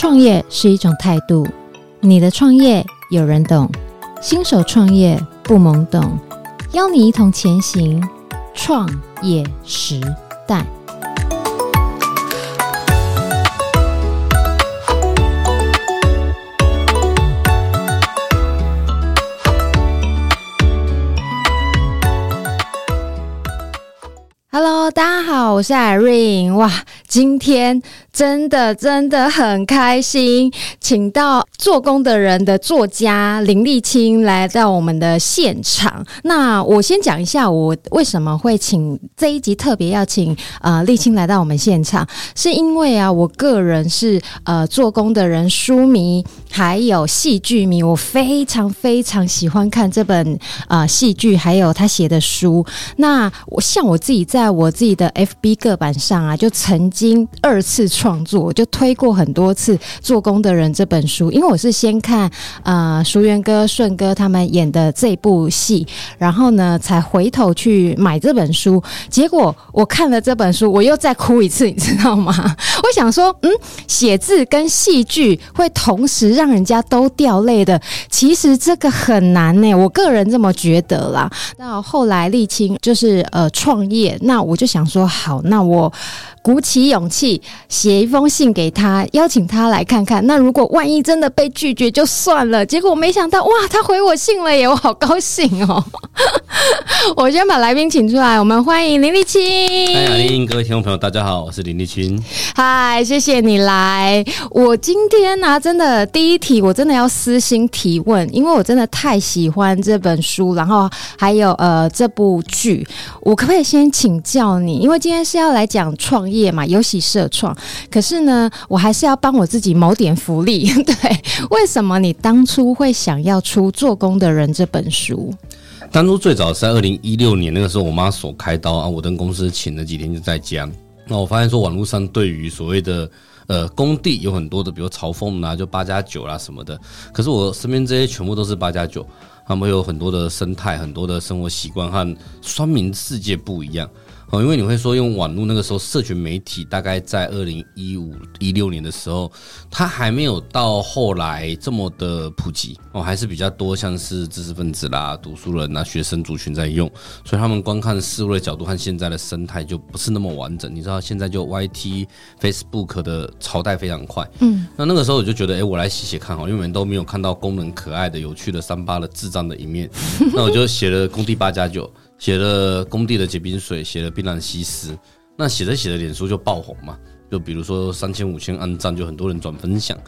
创业是一种态度，你的创业有人懂，新手创业不懵懂，邀你一同前行，创业时代。Hello，大家好，我是 Irene。哇，今天真的真的很开心，请到做工的人的作家林立青来到我们的现场。那我先讲一下，我为什么会请这一集特别要请呃立青来到我们现场，是因为啊，我个人是呃做工的人书迷，还有戏剧迷，我非常非常喜欢看这本呃戏剧，还有他写的书。那我像我自己在。我自己的 FB 个版上啊，就曾经二次创作，就推过很多次《做工的人》这本书。因为我是先看呃淑媛哥、顺哥他们演的这部戏，然后呢才回头去买这本书。结果我看了这本书，我又再哭一次，你知道吗？我想说，嗯，写字跟戏剧会同时让人家都掉泪的，其实这个很难呢。我个人这么觉得啦。到后来沥青就是呃创业。那我就想说，好，那我鼓起勇气写一封信给他，邀请他来看看。那如果万一真的被拒绝，就算了。结果没想到，哇，他回我信了耶，我好高兴哦！我先把来宾请出来，我们欢迎林立青。嗨，欢迎各位听众朋友，大家好，我是林立青。嗨，谢谢你来。我今天呢、啊，真的第一题，我真的要私心提问，因为我真的太喜欢这本书，然后还有呃这部剧，我可不可以先请？教你，因为今天是要来讲创业嘛，游戏社创。可是呢，我还是要帮我自己谋点福利。对，为什么你当初会想要出《做工的人》这本书？当初最早在二零一六年，那个时候我妈手开刀啊，我跟公司请了几天就在家。那我发现说，网络上对于所谓的呃工地有很多的，比如嘲讽啊，就八加九啦什么的。可是我身边这些全部都是八加九，他们有很多的生态，很多的生活习惯和双民世界不一样。哦，因为你会说用网络那个时候，社群媒体大概在二零一五一六年的时候，它还没有到后来这么的普及哦，还是比较多像是知识分子啦、读书人啊、学生族群在用，所以他们观看事物的角度和现在的生态就不是那么完整。你知道现在就 YT、Facebook 的朝代非常快，嗯，那那个时候我就觉得，哎，我来写写看好，因为我们都没有看到功能可爱的、有趣的三八的智障的一面，那我就写了工地八加九。写了工地的结冰水，写了槟榔西施，那写着写着脸书就爆红嘛，就比如说三千五千按赞，就很多人转分享，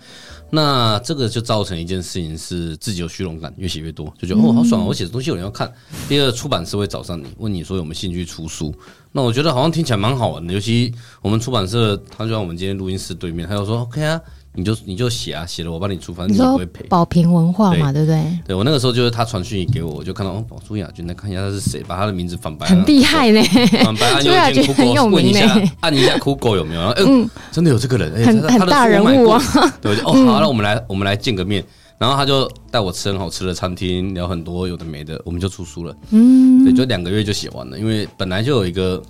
那这个就造成一件事情是自己有虚荣感，越写越多，就觉得哦好爽，我写的东西有人要看。第二，出版社会找上你，问你说有没有兴趣出书，那我觉得好像听起来蛮好玩的，尤其我们出版社，他就在我们今天录音室对面，他就说 OK 啊。你就你就写啊，写了我帮你出，反正你也不会赔。保平文化嘛，对，不对？对，我那个时候就是他传讯息给我，我就看到哦，宝朱雅君，来看一下他是谁，把他的名字反白。很厉害呢，反白按右键酷狗，问一下，按一下酷狗有没有？嗯，真的有这个人，很很大人物啊。对，哦，好，那我们来我们来见个面，然后他就带我吃很好吃的餐厅，聊很多有的没的，我们就出书了。嗯，对，就两个月就写完了，因为本来就有一个。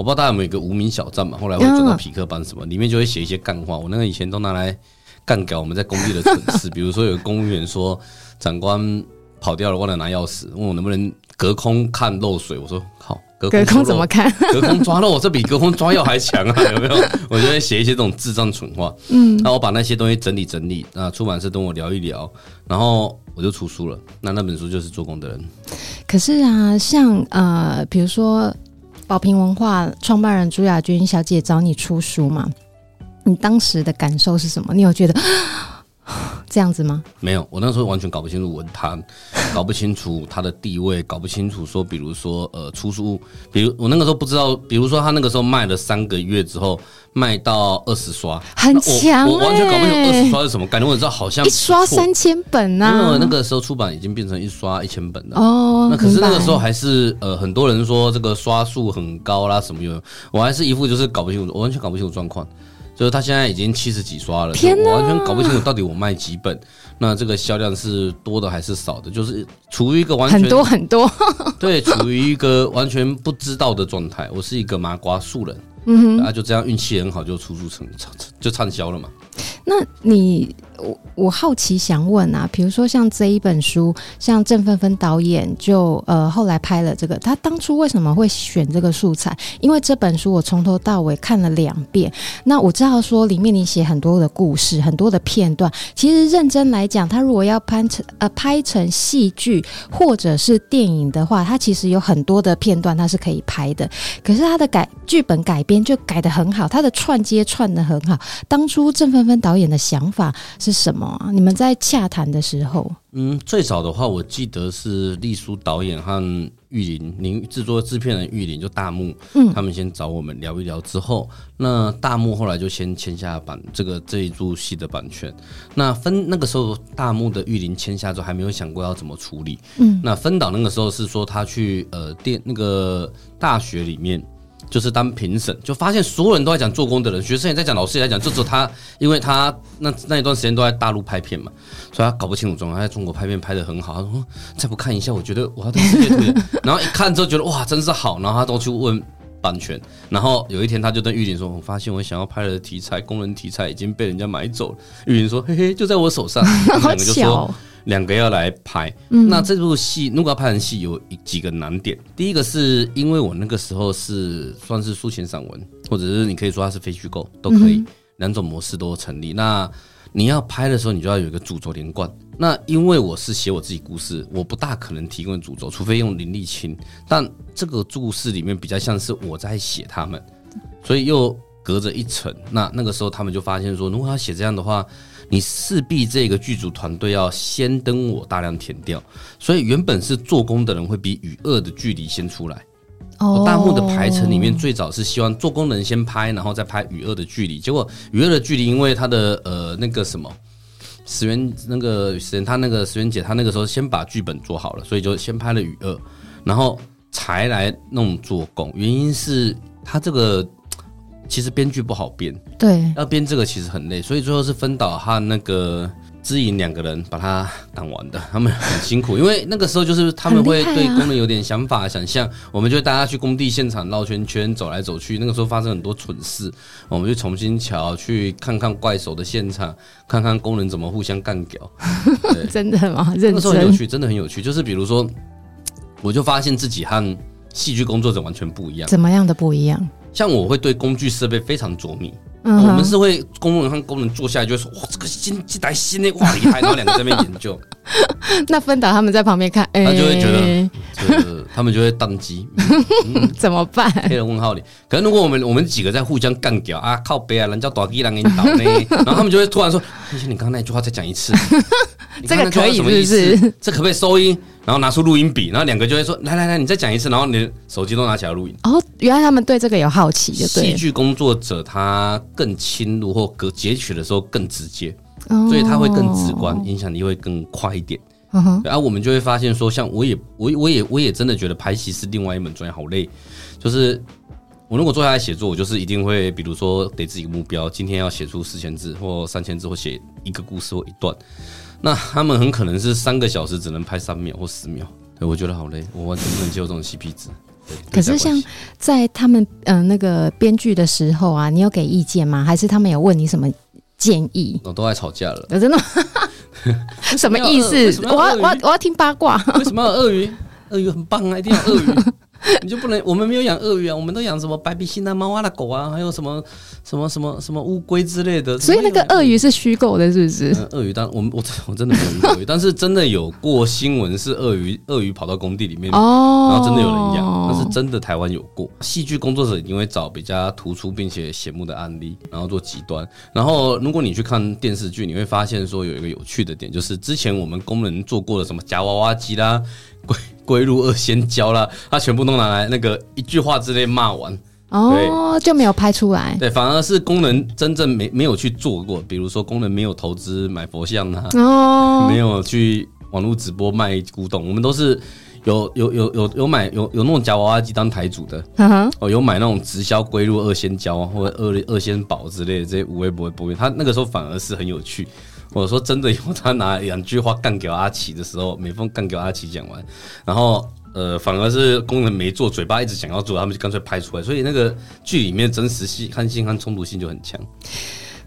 我不知道大家有没有一个无名小站嘛？后来我转到匹克班什么，里面就会写一些干话。我那个以前都拿来干搞我们在工地的蠢事，比如说有个公务员说长官跑掉了，忘了拿钥匙，问我能不能隔空看漏水。我说好，隔空，隔空怎么看？隔空抓漏，这比隔空抓药还强啊！有没有？我就会写一些这种智障蠢话。嗯，那我把那些东西整理整理，那出版社跟我聊一聊，然后我就出书了。那那本书就是《做工的人》。可是啊，像呃，比如说。宝瓶文化创办人朱雅君小姐找你出书嘛？你当时的感受是什么？你有觉得 这样子吗？没有，我那时候完全搞不清楚文坛，搞不清楚他的地位，搞不清楚说，比如说呃，出书，比如我那个时候不知道，比如说他那个时候卖了三个月之后。卖到二十刷，很强、欸，我完全搞不清二十刷是什么感觉。我知道好像一刷三千本呐、啊，因为那个时候出版已经变成一刷一千本了。哦，那可是那个时候还是呃，很多人说这个刷数很高啦什么有，我还是一副就是搞不清楚，我完全搞不清楚状况。就是他现在已经七十几刷了，天，我完全搞不清楚到底我卖几本，那这个销量是多的还是少的？就是处于一个完全很多很多，对，处于一个完全不知道的状态。我是一个麻瓜素人。嗯哼，那就这样运气很好，就出书成就畅销了嘛。那你我我好奇想问啊，比如说像这一本书，像郑芬芬导演就呃后来拍了这个，他当初为什么会选这个素材？因为这本书我从头到尾看了两遍。那我知道说里面你写很多的故事，很多的片段。其实认真来讲，他如果要拍成呃拍成戏剧或者是电影的话，他其实有很多的片段他是可以拍的。可是他的改剧本改编就改得很好，他的串接串得很好。当初郑芬芬导演的想法是什么啊？你们在洽谈的时候，嗯，最早的话，我记得是丽书导演和玉林，您制作制片人玉林就大木，嗯，他们先找我们聊一聊之后，那大木后来就先签下版这个这一部戏的版权。那分那个时候，大木的玉林签下之后，还没有想过要怎么处理。嗯，那分导那个时候是说他去呃电那个大学里面。就是当评审，就发现所有人都在讲做工的人，学生也在讲，老师也在讲，就只有他，因为他那那一段时间都在大陆拍片嘛，所以他搞不清楚状况。他在中国拍片拍得很好，他说再不看一下，我觉得我要当世界图。然后一看之后觉得哇，真是好，然后他都去问版权。然后有一天他就跟玉林说：“我发现我想要拍的题材，工人题材已经被人家买走了。”玉林说：“嘿嘿，就在我手上。”两个就说。两个要来拍，嗯、那这部戏如果要拍成戏，有几个难点。第一个是因为我那个时候是算是抒情散文，或者是你可以说它是非虚构，都可以，两种模式都成立。那你要拍的时候，你就要有一个主轴连贯。那因为我是写我自己故事，我不大可能提供主轴，除非用林立清。但这个故事里面比较像是我在写他们，所以又隔着一层。那那个时候他们就发现说，如果要写这样的话。你势必这个剧组团队要先登我大量填掉，所以原本是做工的人会比与恶的距离先出来。哦，大幕的排程里面最早是希望做工的人先拍，然后再拍与恶的距离。结果与恶的距离因为他的呃那个什么石原那个石原他那个石原姐她那个时候先把剧本做好了，所以就先拍了与恶，然后才来弄做工。原因是他这个。其实编剧不好编，对，要编这个其实很累，所以最后是分导和那个知影两个人把它赶完的，他们很辛苦，因为那个时候就是他们会对工人有点想法、想象，我们就大家去工地现场绕圈圈、走来走去，那个时候发生很多蠢事，我们就重新瞧，去看看怪手的现场，看看工人怎么互相干掉，真的吗？认真？那个时候很有趣，真的很有趣，就是比如说，我就发现自己和戏剧工作者完全不一样，怎么样的不一样？像我会对工具设备非常着迷，嗯、我们是会工人和工人坐下来就会说哇这个新这台新的哇厉害，然后两个在那边研究。那分导他们在旁边看，欸、他就会觉得，就是他们就会当机，嗯、怎么办？黑人问号里。可能如果我们我们几个在互相干掉啊，靠背啊，人家大机人给你倒呢，然后他们就会突然说：“而且你刚刚那句话再讲一次，这个可以是不是？这可不可以收音？”然后拿出录音笔，然后两个就会说：“来来来，你再讲一次。”然后你的手机都拿起来录音。哦，原来他们对这个有好奇，就对。戏剧工作者他更侵入或隔截取的时候更直接，哦、所以他会更直观，影响力会更快一点。然后、我们就会发现说，像我也我我也我也真的觉得拍戏是另外一门专业，好累。就是我如果坐下来写作，我就是一定会，比如说给自己一个目标，今天要写出四千字或三千字，或写一个故事或一段。那他们很可能是三个小时只能拍三秒或十秒，对，我觉得好累，我完全不能接受这种 CP 值。可是像在他们嗯、呃、那个编剧的时候啊，你有给意见吗？还是他们有问你什么建议？我都爱吵架了，真的？什么意思？我要我要我要听八卦。为什么要鳄鱼？鳄鱼很棒啊，一定要鳄鱼。你就不能？我们没有养鳄鱼啊，我们都养什么白鼻心啊、猫啊、的狗啊，还有什么什么什么什么乌龟之类的。所以那个鳄鱼是虚构的，是不是？鳄鱼，当我们我我真的没有鳄鱼，但是真的有过新闻是鳄鱼，鳄鱼跑到工地里面，哦，然后真的有人养，那是真的台湾有过。戏剧工作者一定会找比较突出并且醒目的案例，然后做极端。然后如果你去看电视剧，你会发现说有一个有趣的点，就是之前我们工人做过的什么夹娃娃机啦。归 归入二仙胶了，他全部都拿来那个一句话之内骂完哦，就没有拍出来。对，反而是工人真正没没有去做过，比如说工人没有投资买佛像啊，哦，没有去网络直播卖古董，我们都是有有有有有买有有那种夹娃娃机当台主的，哦，有买那种直销归入二仙胶或者二二仙宝之类的这些无微不微不微，他那个时候反而是很有趣。我说真的，有他拿两句话干掉阿奇的时候，每逢干掉阿奇讲完，然后呃，反而是工人没做，嘴巴一直想要做，他们就干脆拍出来，所以那个剧里面真实性、看性和冲突性就很强。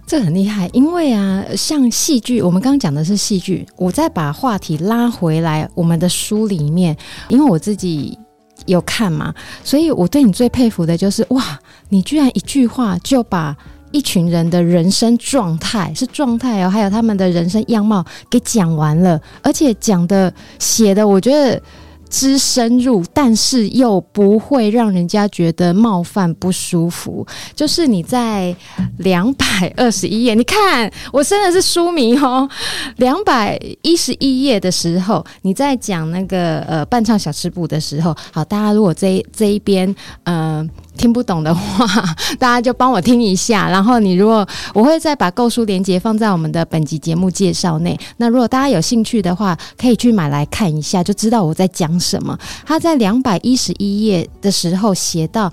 这很厉害，因为啊，像戏剧，我们刚刚讲的是戏剧，我再把话题拉回来，我们的书里面，因为我自己有看嘛，所以我对你最佩服的就是，哇，你居然一句话就把一群人的人生状态，是状态哦，还有他们的人生样貌给讲完了，而且讲的写的，我觉得。之深入，但是又不会让人家觉得冒犯不舒服。就是你在两百二十一页，你看我真的是书迷哦。两百一十一页的时候，你在讲那个呃伴唱小吃部的时候，好，大家如果这这一边嗯。听不懂的话，大家就帮我听一下。然后你如果我会再把购书链接放在我们的本集节目介绍内。那如果大家有兴趣的话，可以去买来看一下，就知道我在讲什么。他在两百一十一页的时候写到，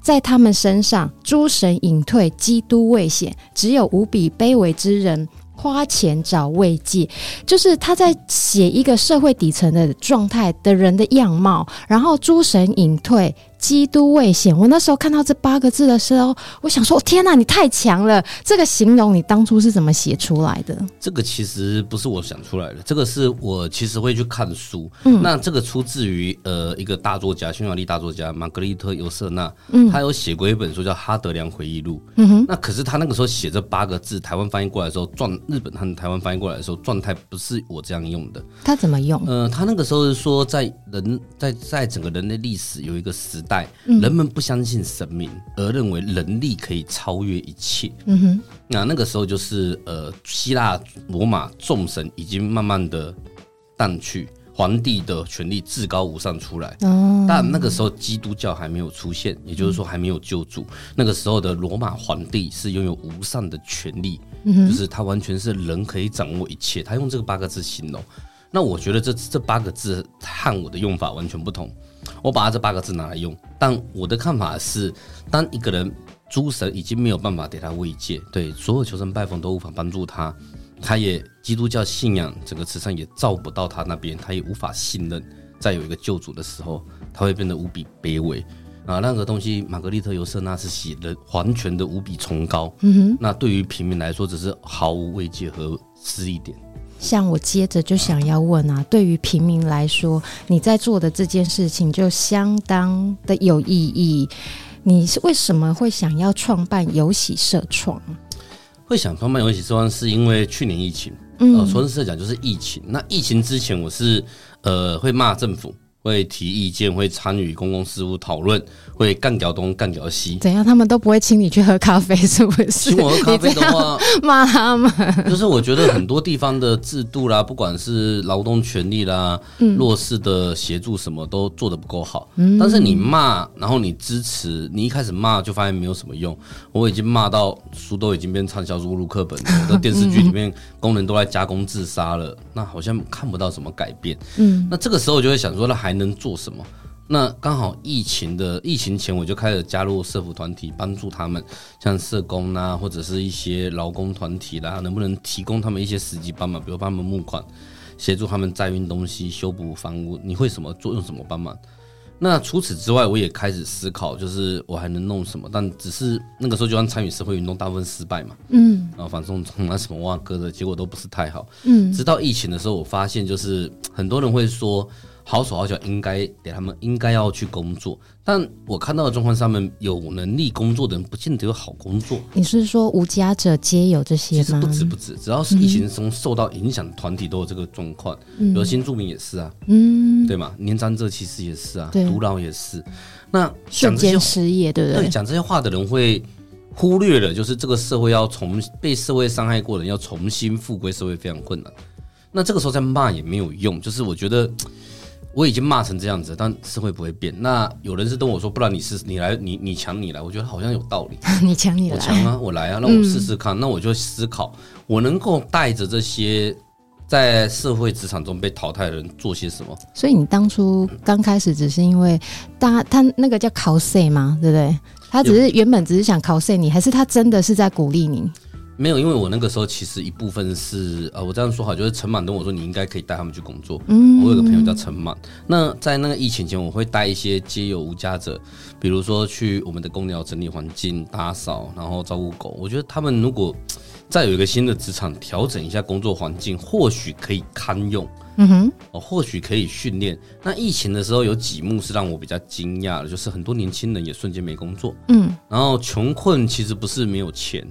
在他们身上，诸神隐退，基督未显，只有无比卑微之人花钱找慰藉。就是他在写一个社会底层的状态的人的样貌，然后诸神隐退。基督未显，我那时候看到这八个字的时候，我想说：天哪，你太强了！这个形容你当初是怎么写出来的？这个其实不是我想出来的，这个是我其实会去看书。嗯，那这个出自于呃一个大作家，匈牙利大作家玛格丽特·尤瑟纳，嗯，他有写过一本书叫《哈德良回忆录》。嗯哼，那可是他那个时候写这八个字，台湾翻译过来的时候，状日本和台湾翻译过来的时候，状态不是我这样用的。他怎么用？呃，他那个时候是说，在人在在整个人类历史有一个时代。人们不相信神明，而认为人力可以超越一切。嗯哼，那那个时候就是呃，希腊罗马众神已经慢慢的淡去，皇帝的权力至高无上出来。哦，但那个时候基督教还没有出现，也就是说还没有救主。那个时候的罗马皇帝是拥有无上的权力，就是他完全是人可以掌握一切。他用这个八个字形容。那我觉得这这八个字和我的用法完全不同。我把这八个字拿来用，但我的看法是，当一个人诸神已经没有办法给他慰藉，对所有求神拜佛都无法帮助他，他也基督教信仰整个慈善也照不到他那边，他也无法信任再有一个救主的时候，他会变得无比卑微啊。那个东西，玛格丽特·尤瑟纳是写的完全的无比崇高，嗯，那对于平民来说，只是毫无慰藉和失意点。像我接着就想要问啊，对于平民来说，你在做的这件事情就相当的有意义。你是为什么会想要创办有喜社创？会想创办有喜社创，是因为去年疫情。嗯，呃，说实在讲，就是疫情。那疫情之前，我是呃会骂政府。会提意见，会参与公共事务讨论，会干掉东干掉西。怎样？他们都不会请你去喝咖啡，是不是？请我喝咖啡的话，骂他们。就是我觉得很多地方的制度啦，不管是劳动权利啦，嗯、弱势的协助，什么都做得不够好。嗯、但是你骂，然后你支持，你一开始骂就发现没有什么用。我已经骂到书都已经变畅销书入课本了，我的电视剧里面工人都在加工自杀了，那好像看不到什么改变。嗯，那这个时候我就会想说，那还。还能做什么？那刚好疫情的疫情前，我就开始加入社服团体，帮助他们，像社工啊，或者是一些劳工团体啦，能不能提供他们一些实际帮忙，比如帮他们募款，协助他们载运东西、修补房屋，你会什么做用什么帮忙？那除此之外，我也开始思考，就是我还能弄什么？但只是那个时候就算参与社会运动，大部分失败嘛，嗯，然后反正从那什么哇哥的结果都不是太好，嗯，直到疫情的时候，我发现就是很多人会说。好手好脚应该给他们，应该要去工作。但我看到的状况上面，有能力工作的人不见得有好工作。你是说无家者皆有这些吗？其实不止不止，只要是疫情中受到影响的团体都有这个状况。嗯，比如新住民也是啊，嗯，对吗？年长者其实也是啊，独老也是。那瞬间失业，对不对？讲这些话的人会忽略了，就是这个社会要重被社会伤害过的人要重新复归社会非常困难。那这个时候再骂也没有用，就是我觉得。我已经骂成这样子，但社会不会变。那有人是跟我说，不然你试，你来，你你抢你来，我觉得好像有道理。你抢你来，我抢啊，我来啊，那我试试看。嗯、那我就思考，我能够带着这些在社会职场中被淘汰的人做些什么。所以你当初刚开始只是因为大他那个叫考试吗？对不对？他只是原本只是想考试你，还是他真的是在鼓励你？没有，因为我那个时候其实一部分是呃，我这样说好，就是陈满跟我说你应该可以带他们去工作。嗯，我有个朋友叫陈满，那在那个疫情前，我会带一些街友无家者，比如说去我们的公寮整理环境、打扫，然后照顾狗。我觉得他们如果再有一个新的职场，调整一下工作环境，或许可以堪用。嗯哼，哦，或许可以训练。那疫情的时候有几幕是让我比较惊讶的，就是很多年轻人也瞬间没工作。嗯，然后穷困其实不是没有钱。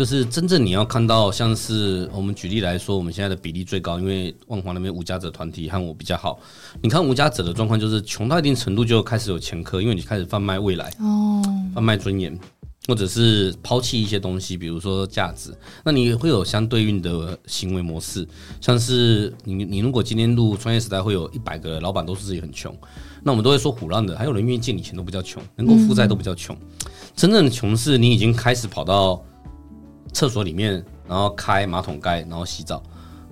就是真正你要看到，像是我们举例来说，我们现在的比例最高，因为万华那边无家者团体和我比较好。你看无家者的状况，就是穷到一定程度就开始有前科，因为你开始贩卖未来，哦，贩卖尊严，或者是抛弃一些东西，比如说价值，那你会有相对应的行为模式。像是你，你如果今天录创业时代，会有一百个老板都是自己很穷，那我们都会说虎烂的，还有人愿意借你钱都比较穷，能够负债都比较穷。真正的穷是你已经开始跑到。厕所里面，然后开马桶盖，然后洗澡。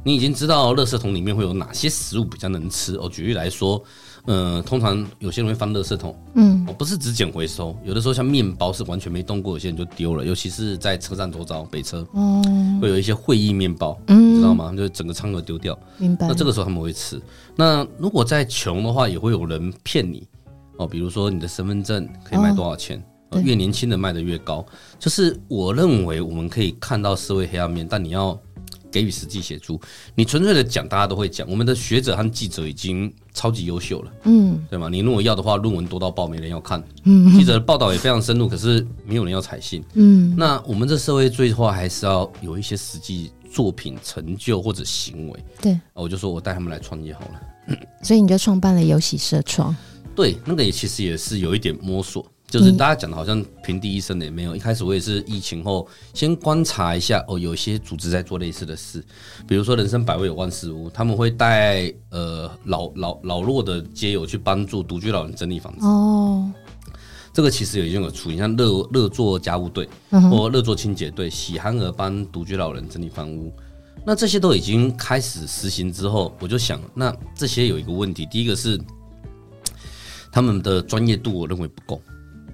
你已经知道垃圾桶里面会有哪些食物比较能吃哦。举例来说，嗯、呃，通常有些人会翻垃圾桶，嗯，哦，不是只捡回收，有的时候像面包是完全没动过，有些人就丢了。尤其是在车站周遭，北车，哦，会有一些会议面包，嗯，知道吗？就整个仓盒丢掉。明白。那这个时候他们会吃。那如果再穷的话，也会有人骗你哦，比如说你的身份证可以卖多少钱？哦越年轻的卖的越高，就是我认为我们可以看到社会黑暗面，但你要给予实际协助。你纯粹的讲，大家都会讲。我们的学者和记者已经超级优秀了，嗯，对吗？你如果要的话，论文多到爆，没人要看。嗯，记者的报道也非常深入，可是没有人要采信。嗯，那我们这社会最后还是要有一些实际作品成就或者行为。对，我就说我带他们来创业好了。所以你就创办了游戏社创。对，那个也其实也是有一点摸索。就是大家讲的好像平地一声的也没有。一开始我也是疫情后先观察一下哦，有些组织在做类似的事，比如说人生百味有万事屋，他们会带呃老老老弱的街友去帮助独居老人整理房子。哦，这个其实已经有出现，像乐乐做家务队或乐做清洁队，喜憨儿帮独居老人整理房屋。那这些都已经开始实行之后，我就想，那这些有一个问题，第一个是他们的专业度，我认为不够。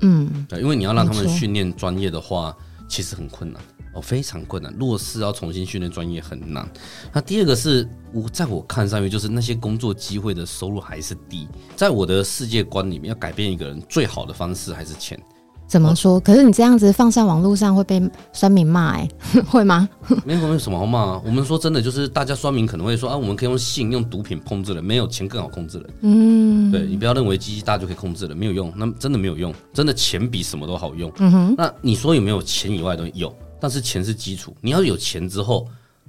嗯，对，因为你要让他们训练专业的话，其实很困难哦，非常困难。如果是要重新训练专业很难。那第二个是我在我看上去，就是那些工作机会的收入还是低。在我的世界观里面，要改变一个人最好的方式还是钱。怎么说？可是你这样子放上网络上会被酸民骂哎，会吗？没有没有什么好骂啊。我们说真的，就是大家酸民可能会说啊，我们可以用性、用毒品控制人，没有钱更好控制人。嗯，对，你不要认为机器大就可以控制人，没有用，那真的没有用，真的钱比什么都好用。嗯哼，那你说有没有钱以外的东西？有，但是钱是基础，你要有钱之后。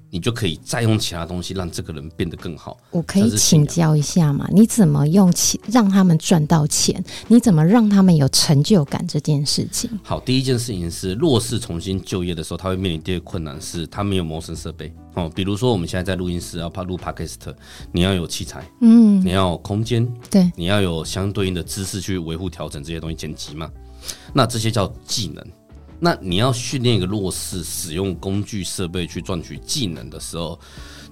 你就可以再用其他东西让这个人变得更好。我可以请教一下吗？你怎么用钱让他们赚到钱？你怎么让他们有成就感这件事情？好，第一件事情是弱势重新就业的时候，他会面临第二个困难是，他没有谋生设备哦。比如说我们现在在录音室要怕录 Podcast，你要有器材，嗯，你要有空间，对，你要有相对应的知识去维护、调整这些东西、剪辑嘛。那这些叫技能。那你要训练一个弱势使用工具设备去赚取技能的时候，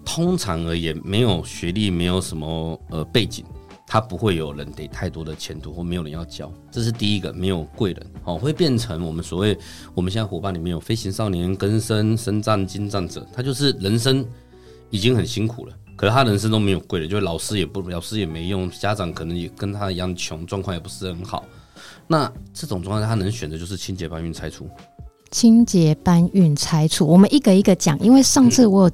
通常而言，没有学历，没有什么呃背景，他不会有人给太多的前途，或没有人要教。这是第一个，没有贵人，哦，会变成我们所谓我们现在伙伴里面有飞行少年、更生、生战、精战者，他就是人生已经很辛苦了，可是他人生都没有贵人，就是老师也不老师也没用，家长可能也跟他一样穷，状况也不是很好。那这种状态，他能选的就是清洁搬运拆除。清洁搬运拆除，我们一个一个讲，因为上次我有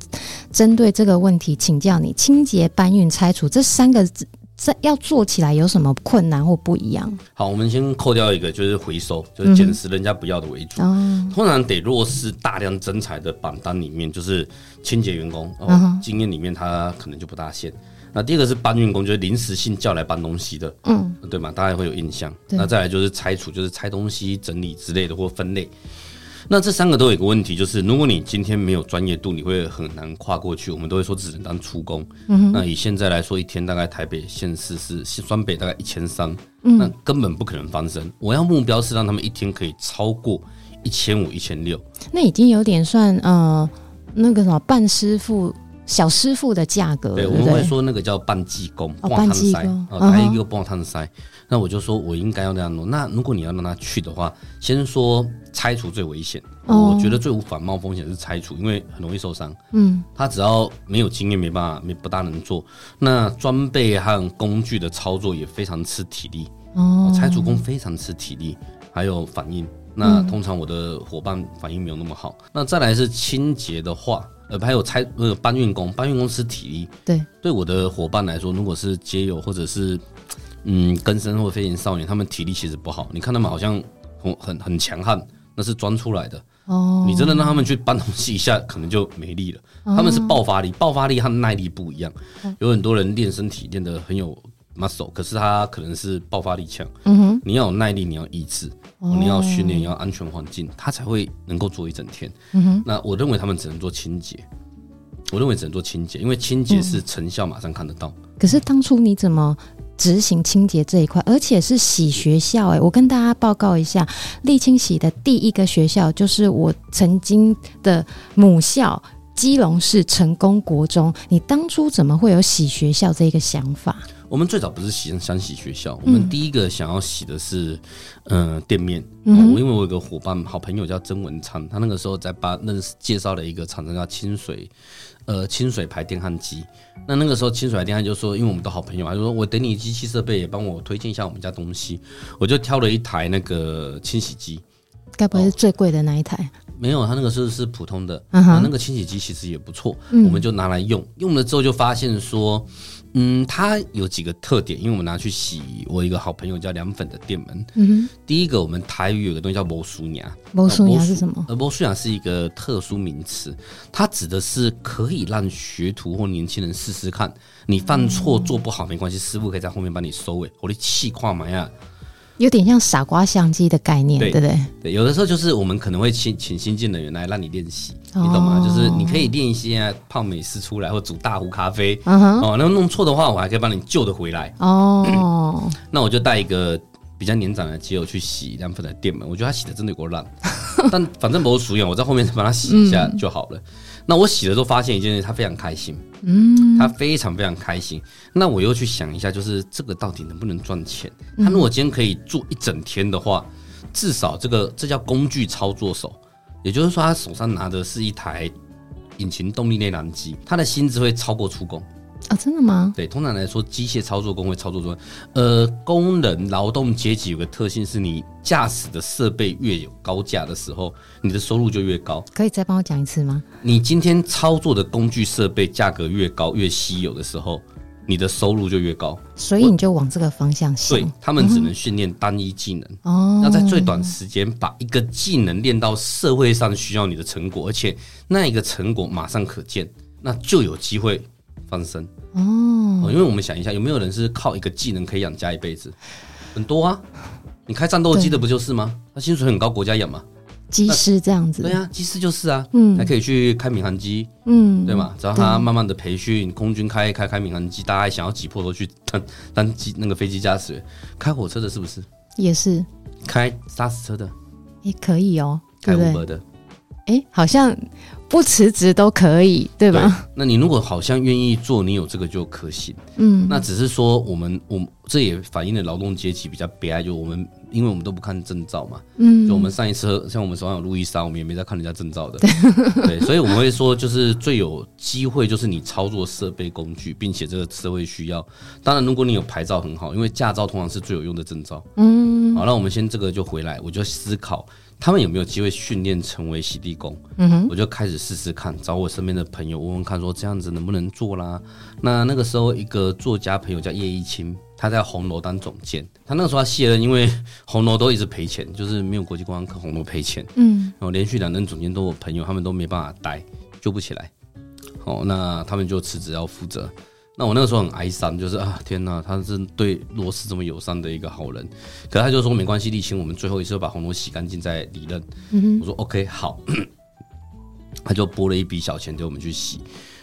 针对这个问题请教你，清洁搬运拆除这三个字在要做起来有什么困难或不一样？好，我们先扣掉一个，就是回收，就是捡拾人家不要的为主。嗯、通常得弱势大量征才的榜单里面，就是清洁员工，哦，经验里面他可能就不大限。那第二个是搬运工，就是临时性叫来搬东西的，嗯，对嘛？大家会有印象。那再来就是拆除，就是拆东西、整理之类的或分类。那这三个都有一个问题，就是如果你今天没有专业度，你会很难跨过去。我们都会说只能当出工。嗯，那以现在来说，一天大概台北县市是双北大概一千三，那根本不可能翻身。我要目标是让他们一天可以超过一千五、一千六。那已经有点算呃那个什么半师傅。小师傅的价格。对，我们会说那个叫半技工，半技工，还有一个半烫塞。那我就说我应该要那样弄。那如果你要让他去的话，先说拆除最危险。我觉得最无反冒风险是拆除，因为很容易受伤。嗯，他只要没有经验，没办法，没不大能做。那装备和工具的操作也非常吃体力。哦，拆除工非常吃体力，还有反应。那通常我的伙伴反应没有那么好。那再来是清洁的话，呃，还有拆呃搬运工，搬运工是体力。对，对我的伙伴来说，如果是街友或者是。嗯，更生或飞行少年，他们体力其实不好。你看他们好像很很很强悍，那是装出来的。哦，你真的让他们去搬东西一下，可能就没力了。他们是爆发力，爆发力和耐力不一样。有很多人练身体练得很有 muscle，可是他可能是爆发力强。嗯哼，你要有耐力，你要意志，你要训练，要安全环境，他才会能够做一整天。嗯哼，那我认为他们只能做清洁。我认为只能做清洁，因为清洁是成效马上看得到。可是当初你怎么？执行清洁这一块，而且是洗学校。哎，我跟大家报告一下，沥青洗的第一个学校就是我曾经的母校基隆市成功国中。你当初怎么会有洗学校这个想法？我们最早不是洗想洗学校，我们第一个想要洗的是嗯、呃、店面。我、嗯、因为我有个伙伴好朋友叫曾文昌，他那个时候在把认识介绍了一个厂商叫清水。呃，清水牌电焊机，那那个时候清水牌电焊就说，因为我们都好朋友，他就说我等你机器设备也帮我推荐一下我们家东西，我就挑了一台那个清洗机，该不会是最贵的那一台？哦，没有，他那个是是普通的，uh huh. 那个清洗机其实也不错，嗯，我们就拿来用，用了之后就发现说。嗯，它有几个特点，因为我们拿去洗我一个好朋友叫凉粉的店门。嗯哼，第一个我们台语有个东西叫魔术娘，魔术娘是什么？呃，魔术牙是一个特殊名词，它指的是可以让学徒或年轻人试试看，你犯错做不好没关系，师傅可以在后面帮你收尾，我的气跨嘛呀。有点像傻瓜相机的概念，对，不对？对，有的时候就是我们可能会请请新进人员来让你练习，哦、你懂吗？就是你可以练一些泡美式出来，或煮大壶咖啡，嗯、哦，那弄错的话，我还可以帮你救的回来。哦，那我就带一个比较年长的基友去洗凉粉的店门，我觉得他洗的真的有够烂，但反正不是熟眼，我在后面帮他洗一下就好了。嗯那我洗了之后发现一件事，他非常开心，嗯，他非常非常开心。那我又去想一下，就是这个到底能不能赚钱？他如果今天可以做一整天的话，至少这个这叫工具操作手，也就是说他手上拿的是一台引擎动力内燃机，他的薪资会超过出工。啊、哦，真的吗？对，通常来说，机械操作工会操作中，呃，工人劳动阶级有个特性，是你驾驶的设备越有高价的时候，你的收入就越高。可以再帮我讲一次吗？你今天操作的工具设备价格越高，越稀有的时候，你的收入就越高。所以你就往这个方向想。对，他们只能训练单一技能，哦、嗯，要在最短时间把一个技能练到社会上需要你的成果，而且那一个成果马上可见，那就有机会。翻身哦，因为我们想一下，有没有人是靠一个技能可以养家一辈子？很多啊，你开战斗机的不就是吗？他薪水很高，国家养嘛。机师这样子，对啊，机师就是啊，嗯，还可以去开民航机，嗯，对嘛？只要他慢慢的培训，空军开开开民航机，大家想要挤破头去当当机那个飞机驾驶员，开火车的是不是？也是，开砂石车的也可以哦，开 Uber 的，哎，好像。不辞职都可以，对吧？对，那你如果好像愿意做，你有这个就可行。嗯，那只是说我们，我这也反映了劳动阶级比较悲哀，就我们，因为我们都不看证照嘛。嗯，就我们上一次像我们手上有路易莎，我们也没在看人家证照的。对，对，所以我们会说，就是最有机会就是你操作设备工具，并且这个社会需要。当然，如果你有牌照很好，因为驾照通常是最有用的证照。嗯，好，那我们先这个就回来，我就思考。他们有没有机会训练成为洗地工？嗯哼，我就开始试试看，找我身边的朋友问问看，说这样子能不能做啦？那那个时候，一个作家朋友叫叶一清，他在红楼当总监。他那个时候他卸任，因为红楼都一直赔钱，就是没有国际观光客，红楼赔钱。嗯，然后连续两任总监都有朋友，他们都没办法待，救不起来。好，那他们就辞职要负责。那我那个时候很哀伤，就是啊，天哪，他是对罗斯这么友善的一个好人，可他就说没关系，沥青，我们最后一次把红楼洗干净再离任。嗯、哼我说 OK 好，他就拨了一笔小钱给我们去洗。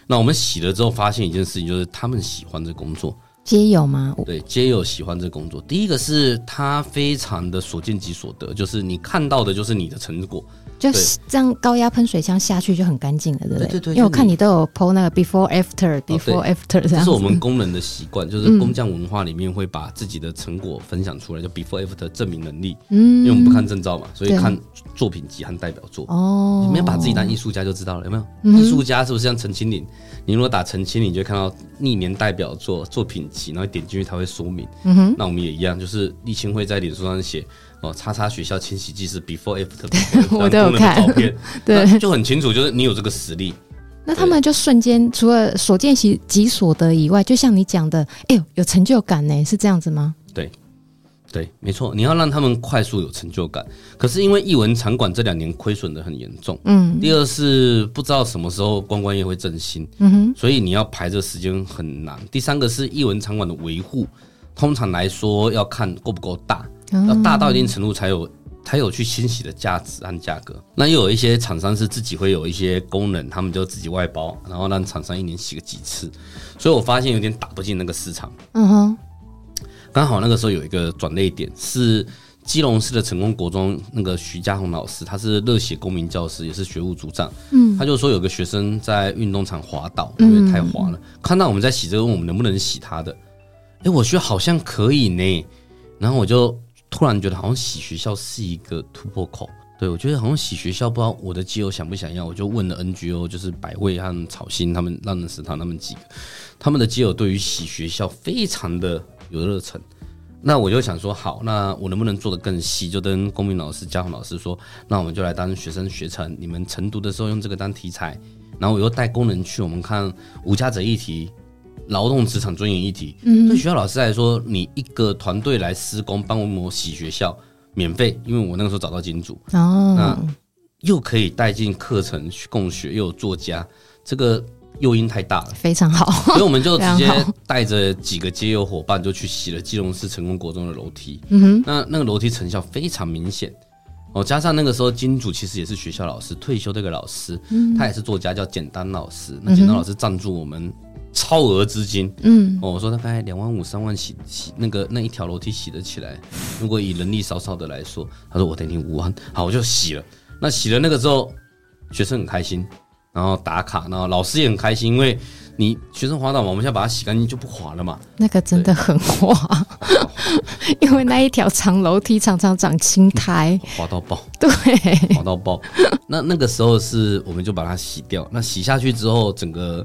那我们洗了之后，发现一件事情，就是他们喜欢这工作，皆有吗？对，皆有喜欢这工作。第一个是他非常的所见即所得，就是你看到的就是你的成果。就是这样高压喷水枪下去就很干净了，对不对？对对对，因为我看你都有 po 那个 before after before after 这样。这是我们工人的习惯，就是工匠文化里面会把自己的成果分享出来，就 before after 证明能力。嗯，因为我们不看证照嘛，所以看作品集和代表作。哦，你没有把自己当艺术家就知道了，有没有？艺术家是不是像陈清岭？你如果打陈清岭，你就会看到历年代表作作品集，然后点进去它会说明。嗯哼，那我们也一样，就是立青会在脸书上写。哦，叉叉学校清洗剂是 before after，我都有看照片，对，就很清楚，就是你有这个实力。那他们就瞬间除了所见即所得以外，就像你讲的，哎呦，有成就感呢，是这样子吗？对，对，没错，你要让他们快速有成就感。可是因为艺文场馆这两年亏损的很严重，嗯，第二是不知道什么时候观光业会振兴，嗯哼，所以你要排这时间很难。第三个是艺文场馆的维护，通常来说要看够不够大。要大到一定程度才有才有去清洗的价值和价格。那又有一些厂商是自己会有一些功能，他们就自己外包，然后让厂商一年洗个几次。所以我发现有点打不进那个市场。嗯哼。刚好那个时候有一个转捩点，是基隆市的成功国中那个徐家宏老师，他是热血公民教师，也是学务组长。嗯。他就说有个学生在运动场滑倒，因为太滑了，看到我们在洗这个，问我们能不能洗他的。哎，我觉得好像可以呢。然后我就。突然觉得好像洗学校是一个突破口，对，我觉得好像洗学校，不知道我的基友想不想要，我就问了 NGO，就是百味和草心他们浪人食堂他们几个，他们的基友对于洗学校非常的有热忱。那我就想说，好，那我能不能做得更细？就跟公民老师、嘉宏老师说，那我们就来当学生学成，你们晨读的时候用这个当题材，然后我又带工人去，我们看无家者议题。劳动职场尊严议题，嗯，对学校老师来说，你一个团队来施工帮我们洗学校，免费，因为我那个时候找到金主。哦，那又可以带进课程去共学，又有作家，这个诱因太大了，非常好，所以我们就直接带着几个街友伙伴就去洗了基隆市成功国中的楼梯，嗯哼，那那个楼梯成效非常明显。哦，加上那个时候金主其实也是学校老师，退休这个老师，嗯，他也是作家，叫简单老师，那简单老师赞助我们。超额资金，嗯，哦，我说大概两万五、三万洗洗那个那一条楼梯洗得起来。如果以人力少少的来说，他说我等你五万，好，我就洗了。那洗了那个之后，学生很开心，然后打卡，然后老师也很开心，因为你学生滑倒嘛，我们现在把它洗干净就不滑了嘛。那个真的很滑，因为那一条长楼梯常常长青苔，滑到爆。对，滑到爆。那那个时候是我们就把它洗掉。那洗下去之后，整个。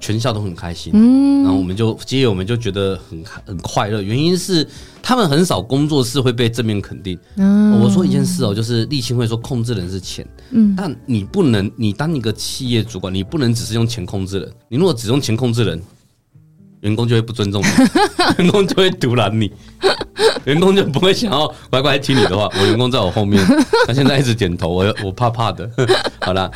全校都很开心，嗯，然后我们就接着我们就觉得很很快乐。原因是他们很少工作室会被正面肯定。嗯，我说一件事哦，就是立青会说控制人是钱，嗯，但你不能，你当一个企业主管，你不能只是用钱控制人。你如果只用钱控制人，员工就会不尊重你，员工就会独揽你。员工就不会想要乖乖听你的话。我员工在我后面，他现在一直点头，我我怕怕的。好了，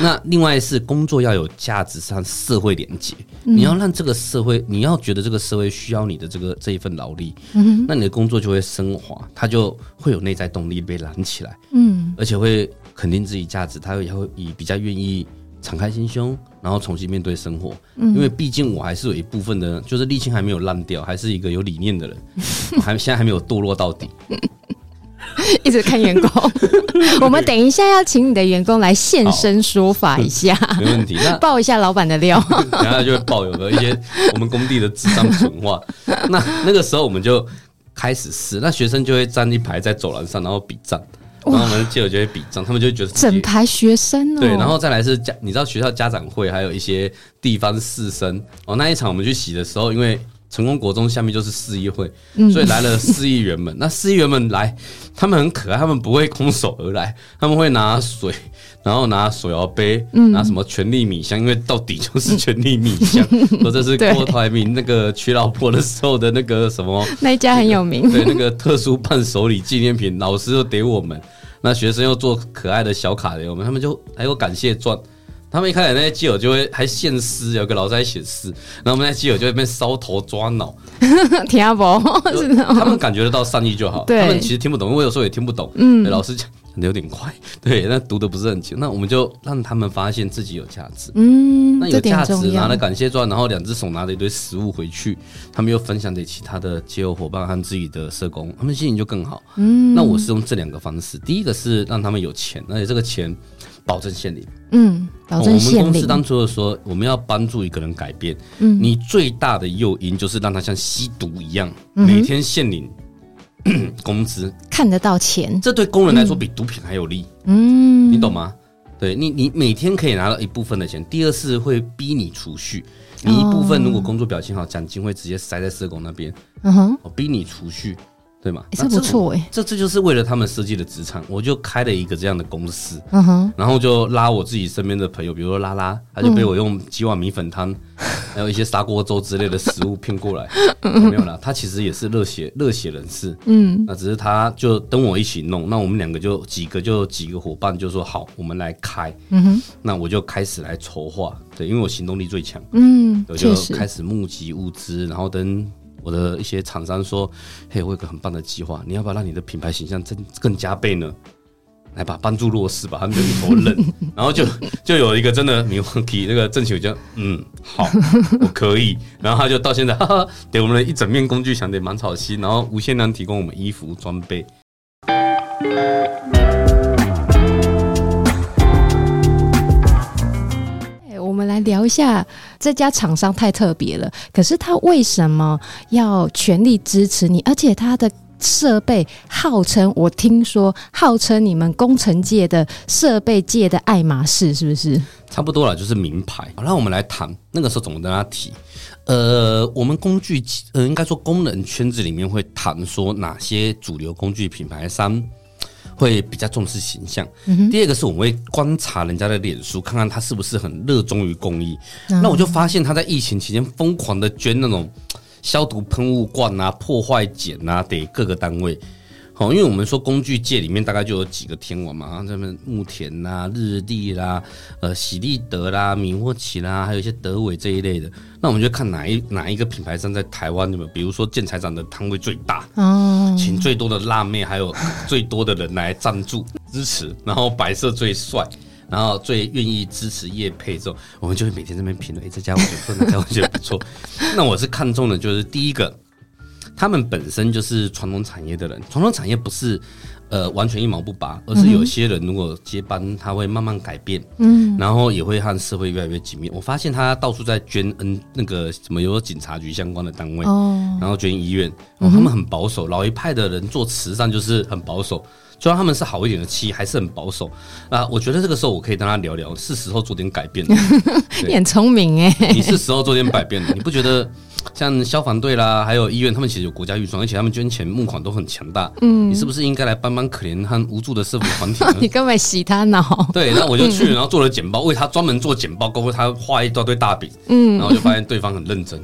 那另外是工作要有价值，上社会连接。你要让这个社会，你要觉得这个社会需要你的这个这一份劳力，那你的工作就会升华，他就会有内在动力被燃起来，嗯，而且会肯定自己价值，他会会以比较愿意。敞开心胸，然后重新面对生活。嗯，因为毕竟我还是有一部分的，就是沥青还没有烂掉，还是一个有理念的人，我还现在还没有堕落到底。一直看员工，我们等一下要请你的员工来现身说法一下，没问题。那 爆一下老板的料，然后就会爆有个一些我们工地的智商蠢话。那那个时候我们就开始试，那学生就会站一排在走廊上，然后比赞。然后我们就有就会比账，他们就觉得整排学生哦。对，然后再来是家，你知道学校家长会还有一些地方士绅哦。那一场我们去洗的时候，因为成功国中下面就是市议会，所以来了市议员们。那市议员们来，他们很可爱，他们不会空手而来，他们会拿水，然后拿手摇杯，拿什么权力米香，因为到底就是权力米香，或者是郭台铭那个娶老婆的时候的那个什么，那一家很有名，对，那个特殊伴手礼纪念品，老师又给我们。那学生又做可爱的小卡给我们，他们就还有感谢状。他们一开始那些基友就会还献诗，有个老师在写诗，然后我们那些基友就会被烧头抓脑，听不懂，他们感觉得到善意就好。对，他们其实听不懂，因为我有时候也听不懂。嗯，老师讲有点快，对，那读的不是很清。那我们就让他们发现自己有价值，嗯，那有价值，拿了感谢状，然后两只手拿着一堆食物回去，他们又分享给其他的街友伙伴和自己的社工，他们心情就更好。嗯，那我是用这两个方式，第一个是让他们有钱，而且这个钱保证现领。嗯，保证现领。我们公司当初说，我们要帮助一个人改变，嗯，你最大的诱因就是让他像吸毒一样，每天现领。工资看得到钱，这对工人来说比毒品还有利。嗯，你懂吗？对你，你每天可以拿到一部分的钱。第二是会逼你储蓄，你一部分如果工作表现好，奖金会直接塞在社工那边。嗯哼，我逼你储蓄。对吗？这不错哎，这这就是为了他们设计的职场，我就开了一个这样的公司，嗯哼，然后就拉我自己身边的朋友，比如说拉拉，他就被我用几碗米粉汤，还有一些砂锅粥之类的食物骗过来，没有啦，他其实也是热血热血人士，嗯，那只是他就跟我一起弄，那我们两个就几个就几个伙伴就说好，我们来开，嗯哼，那我就开始来筹划，对，因为我行动力最强，嗯，我就开始募集物资，然后等。我的一些厂商说：“嘿，我有个很棒的计划，你要不要让你的品牌形象增更加倍呢？来吧，帮助弱势吧。”他们就一头冷，然后就就有一个真的没问题，那个郑球就嗯好，我可以。然后他就到现在，哈哈，给我们了一整面工具箱，得芒草心，然后无限量提供我们衣服装备。我们来聊一下这家厂商太特别了，可是他为什么要全力支持你？而且他的设备号称，我听说号称你们工程界的设备界的爱马仕，是不是？差不多了，就是名牌。好，那我们来谈那个时候怎么跟他提？呃，我们工具呃，应该说工人圈子里面会谈说哪些主流工具品牌商。会比较重视形象。第二个是我们会观察人家的脸书，看看他是不是很热衷于公益。那我就发现他在疫情期间疯狂的捐那种消毒喷雾罐啊、破坏碱啊，给各个单位。好，因为我们说工具界里面大概就有几个天王嘛，像什么木田呐、日立啦、呃喜利德啦、米沃奇啦，还有一些德伟这一类的。那我们就看哪一哪一个品牌商在台湾有没有，比如说建材展的摊位最大，哦，请最多的辣妹，还有最多的人来赞助支持，然后白色最帅，然后最愿意支持业配之后，我们就会每天在那边评论，哎，这家我觉得不错，那家我觉得不错。那我是看中的就是第一个。他们本身就是传统产业的人，传统产业不是呃完全一毛不拔，而是有些人如果接班，他会慢慢改变，嗯，然后也会和社会越来越紧密。我发现他到处在捐恩那个什么有警察局相关的单位，哦，然后捐医院，他们很保守，老一派的人做慈善就是很保守，虽然他们是好一点的企业，还是很保守啊。我觉得这个时候我可以跟他聊聊，是时候做点改变了。你很聪明哎，你是时候做点改变了，你不觉得？像消防队啦，还有医院，他们其实有国家预算，而且他们捐钱募款都很强大。嗯，你是不是应该来帮帮可怜和无助的社福团体呢？你根本洗他脑。对，那我就去，然后做了简报，为他专门做简报，包括他画一大堆大饼。嗯，然后就发现对方很认真，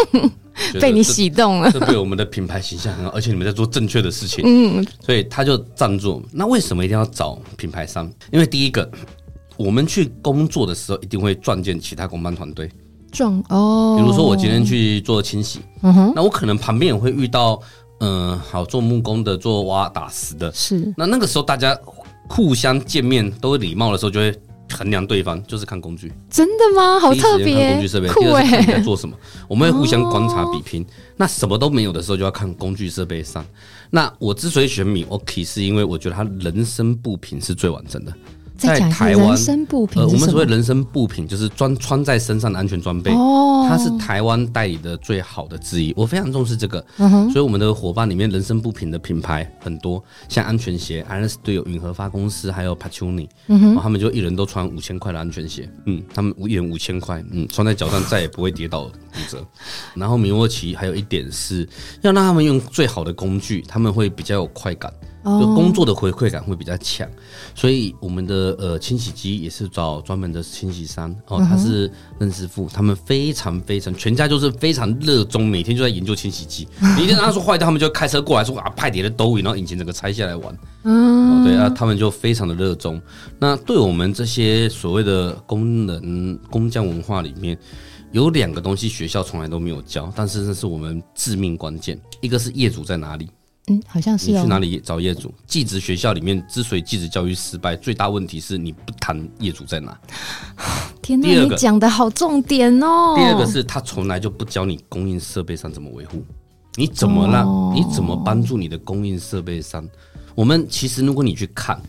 被你洗动了，这对我们的品牌形象很好，而且你们在做正确的事情。嗯，所以他就赞助。那为什么一定要找品牌商？因为第一个，我们去工作的时候一定会撞见其他公班团队。撞哦，比如说我今天去做清洗，嗯哼，那我可能旁边也会遇到，嗯、呃，好做木工的，做挖打石的，是。那那个时候大家互相见面都会礼貌的时候，就会衡量对方，就是看工具。真的吗？好特别，工具设备，酷哎，看你在做什么？我们会互相观察比拼。那什么都没有的时候，就要看工具设备上。那我之所以选 Milwaukee，是因为我觉得它人身部品是最完整的。在台湾，呃，我们所谓人身布品就是装穿在身上的安全装备，哦，它是台湾代理的最好的之一。我非常重视这个，所以我们的伙伴里面人身布品的品牌很多，像安全鞋，Iron Steel 有允和发公司，还有 Pachuni，嗯哼，他们就一人都穿五千块的安全鞋，嗯，他们一人五千块，嗯，穿在脚上再也不会跌倒骨折。然后米沃奇还有一点是要让他们用最好的工具，他们会比较有快感。就工作的回馈感会比较强，所以我们的呃清洗机也是找专门的清洗商哦，他是任师傅，他们非常非常全家就是非常热衷，每天就在研究清洗机。你一旦他说坏掉，他们就开车过来说啊，派点的兜里，然后引擎整个拆下来玩。嗯，对啊，他们就非常的热衷。那对我们这些所谓的工人工匠文化里面，有两个东西学校从来都没有教，但是那是我们致命关键，一个是业主在哪里。嗯，好像是、哦。你去哪里找业主？技职学校里面之所以技职教育失败，最大问题是你不谈业主在哪。天哪，你讲的好重点哦。第二个是他从来就不教你供应设备商怎么维护，你怎么让、哦、你怎么帮助你的供应设备商？我们其实如果你去看。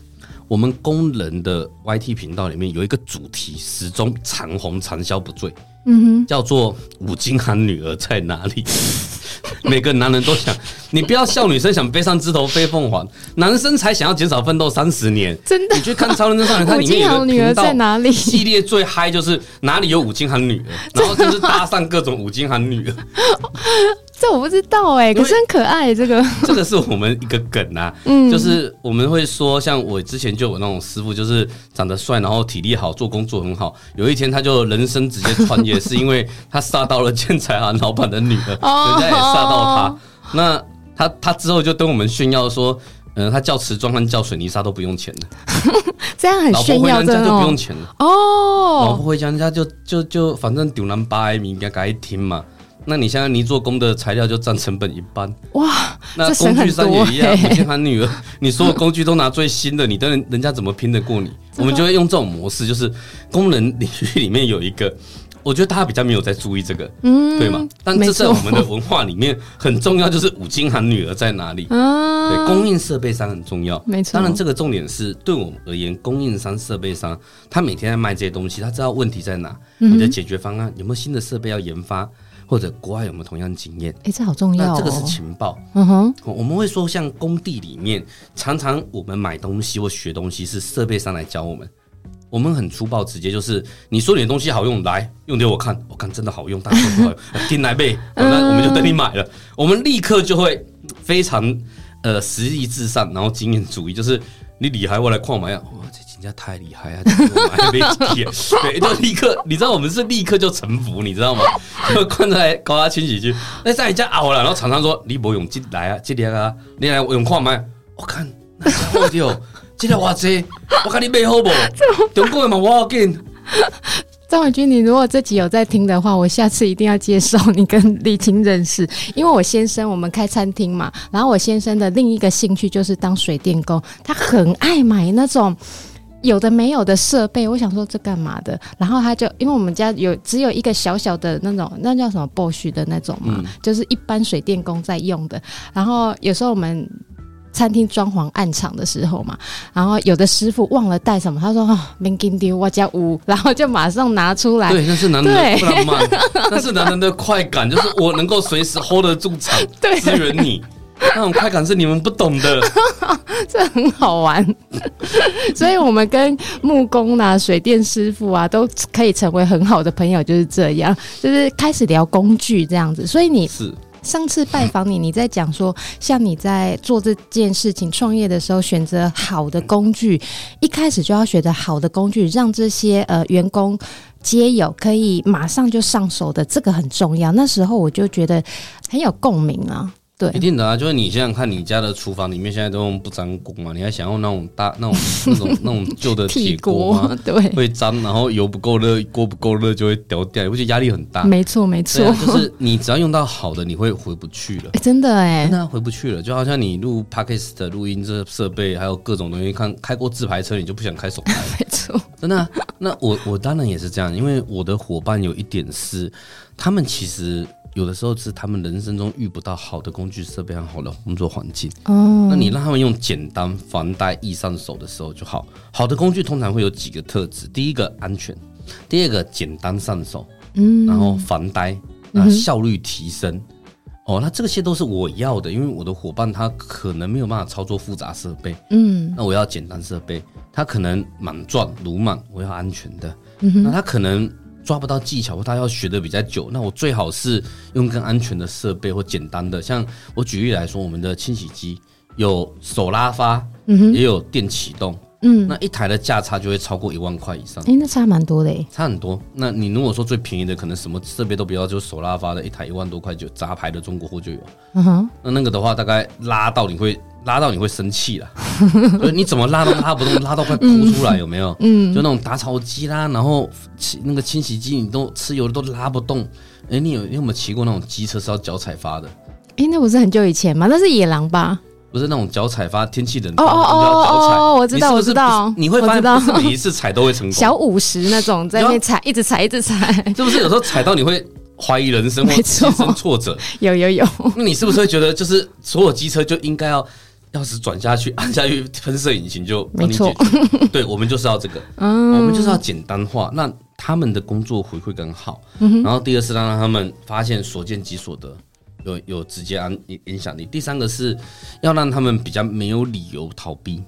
我们工人的 YT 频道里面有一个主题，始终长红长销不醉，嗯哼，叫做“五金行女儿在哪里？” 每个男人都想，你不要笑女生想飞上枝头飞凤凰，男生才想要减少奋斗三十年。真的，你去看《超人真上人》，它里面有个女儿在哪里系列最嗨，就是哪里有五金行女儿，然后就是搭上各种五金行女儿。这我不知道哎、欸，可是很可爱。这个 这个是我们一个梗啊，嗯，就是我们会说，像我之前就有那种师傅，就是长得帅，然后体力好，做工作很好。有一天他就人生直接创业，是因为他杀到了建材行老板的女儿，人家也杀到他。那他他之后就跟我们炫耀说，嗯、呃，他叫瓷砖和叫水泥沙都不用钱的，这样很炫耀，人家就不用钱了哦。老婆回家人家就就就反正丢南巴米应该该听嘛。那你现在泥做工的材料就占成本一半哇，那工具商也一样。我先喊女儿，你所有工具都拿最新的，你的人人家怎么拼得过你？我们就会用这种模式，就是工人领域里面有一个，我觉得大家比较没有在注意这个，嗯，对吗？但这在我们的文化里面很重要，就是五金行女儿在哪里？对，供应设备商很重要，没错。当然，这个重点是对我们而言，供应商、设备商，他每天在卖这些东西，他知道问题在哪，你的解决方案有没有新的设备要研发？或者国外有没有同样的经验？哎，这好重要哦。这个是情报。嗯哼，我们会说，像工地里面，常常我们买东西或学东西是设备商来教我们。我们很粗暴直接，就是你说你的东西好用，来用给我看，我看真的好用，但是不好用，听来呗，那我们就等你买了。我们立刻就会非常呃实力至上，然后经验主义，就是你厉害，我来矿买呀。哇，这人家太厉害啊！对，就立刻，你知道我们是立刻就臣服，你知道吗？就关在高压清洗区，那在人家熬了，然后厂商说：“李博勇进来啊，进来啊，你来用矿吗？我看那家伙的，进来哇塞，我看你背后不？中国的嘛，我要紧。”张伟军，你如果这集有在听的话，我下次一定要介绍你跟李青认识，因为我先生我们开餐厅嘛，然后我先生的另一个兴趣就是当水电工，他很爱买那种有的没有的设备。我想说这干嘛的？然后他就因为我们家有只有一个小小的那种，那叫什么 Bosch 的那种嘛，嗯、就是一般水电工在用的。然后有时候我们。餐厅装潢暗场的时候嘛，然后有的师傅忘了带什么，他说：“哦，没给丢，我家屋。”然后就马上拿出来。对，那是 男人的浪漫，那是男人的快感，就是我能够随时 hold 得住场，支援你，那种快感是你们不懂的。这很好玩，所以我们跟木工啊、水电师傅啊，都可以成为很好的朋友，就是这样，就是开始聊工具这样子。所以你是。上次拜访你，你在讲说，像你在做这件事情创业的时候，选择好的工具，一开始就要选择好的工具，让这些呃员工皆有可以马上就上手的，这个很重要。那时候我就觉得很有共鸣啊。对，一定的啊！就是你想想看，你家的厨房里面现在都用不粘锅嘛？你还想用那种大、那种、那种、那种旧的 铁锅吗？对，会粘，然后油不够热，锅不够热就会掉掉，而且压力很大。没错，没错、啊，就是你只要用到好的，你会回不去了。欸、真的哎、欸，那回不去了，就好像你录 Podcast 的录音这设备，还有各种东西，看开过自排车，你就不想开手排。没错，真的、啊。那我我当然也是这样，因为我的伙伴有一点是，他们其实。有的时候是他们人生中遇不到好的工具设备和好的工作环境。哦，那你让他们用简单、防呆、易上手的时候就好。好的工具通常会有几个特质：第一个安全，第二个简单上手，嗯，然后防呆，那效率提升。嗯、哦，那这些都是我要的，因为我的伙伴他可能没有办法操作复杂设备，嗯，那我要简单设备。他可能莽撞鲁莽，我要安全的。嗯哼，那他可能。抓不到技巧，或他要学的比较久，那我最好是用更安全的设备或简单的。像我举例来说，我们的清洗机有手拉发，嗯哼，也有电启动，嗯，那一台的价差就会超过一万块以上。哎、欸，那差蛮多的，差很多。那你如果说最便宜的，可能什么设备都不要，就手拉发的一台一万多块就杂牌的中国货就有。嗯哼，那那个的话，大概拉到你会。拉到你会生气了，你怎么拉都拉不动，拉到快哭出来，有没有？嗯，就那种打草机啦，然后那个清洗机，你都吃油都拉不动。哎，你有你有没有骑过那种机车是要脚踩发的？哎，那不是很久以前吗？那是野狼吧？不是那种脚踩发天气冷，哦哦哦哦，我知道，我知道，你会发现每一次踩都会成功，小五十那种在那边踩，一直踩，一直踩，是不是有时候踩到你会怀疑人生或心生挫折？有有有，那你是不是会觉得就是所有机车就应该要钥匙转下去，按下去喷射引擎就帮你解决？对，我们就是要这个，嗯，我们就是要简单化，那他们的工作回馈更好。然后第二是让他们发现所见即所得。有有直接安影影响力。第三个是要让他们比较没有理由逃避，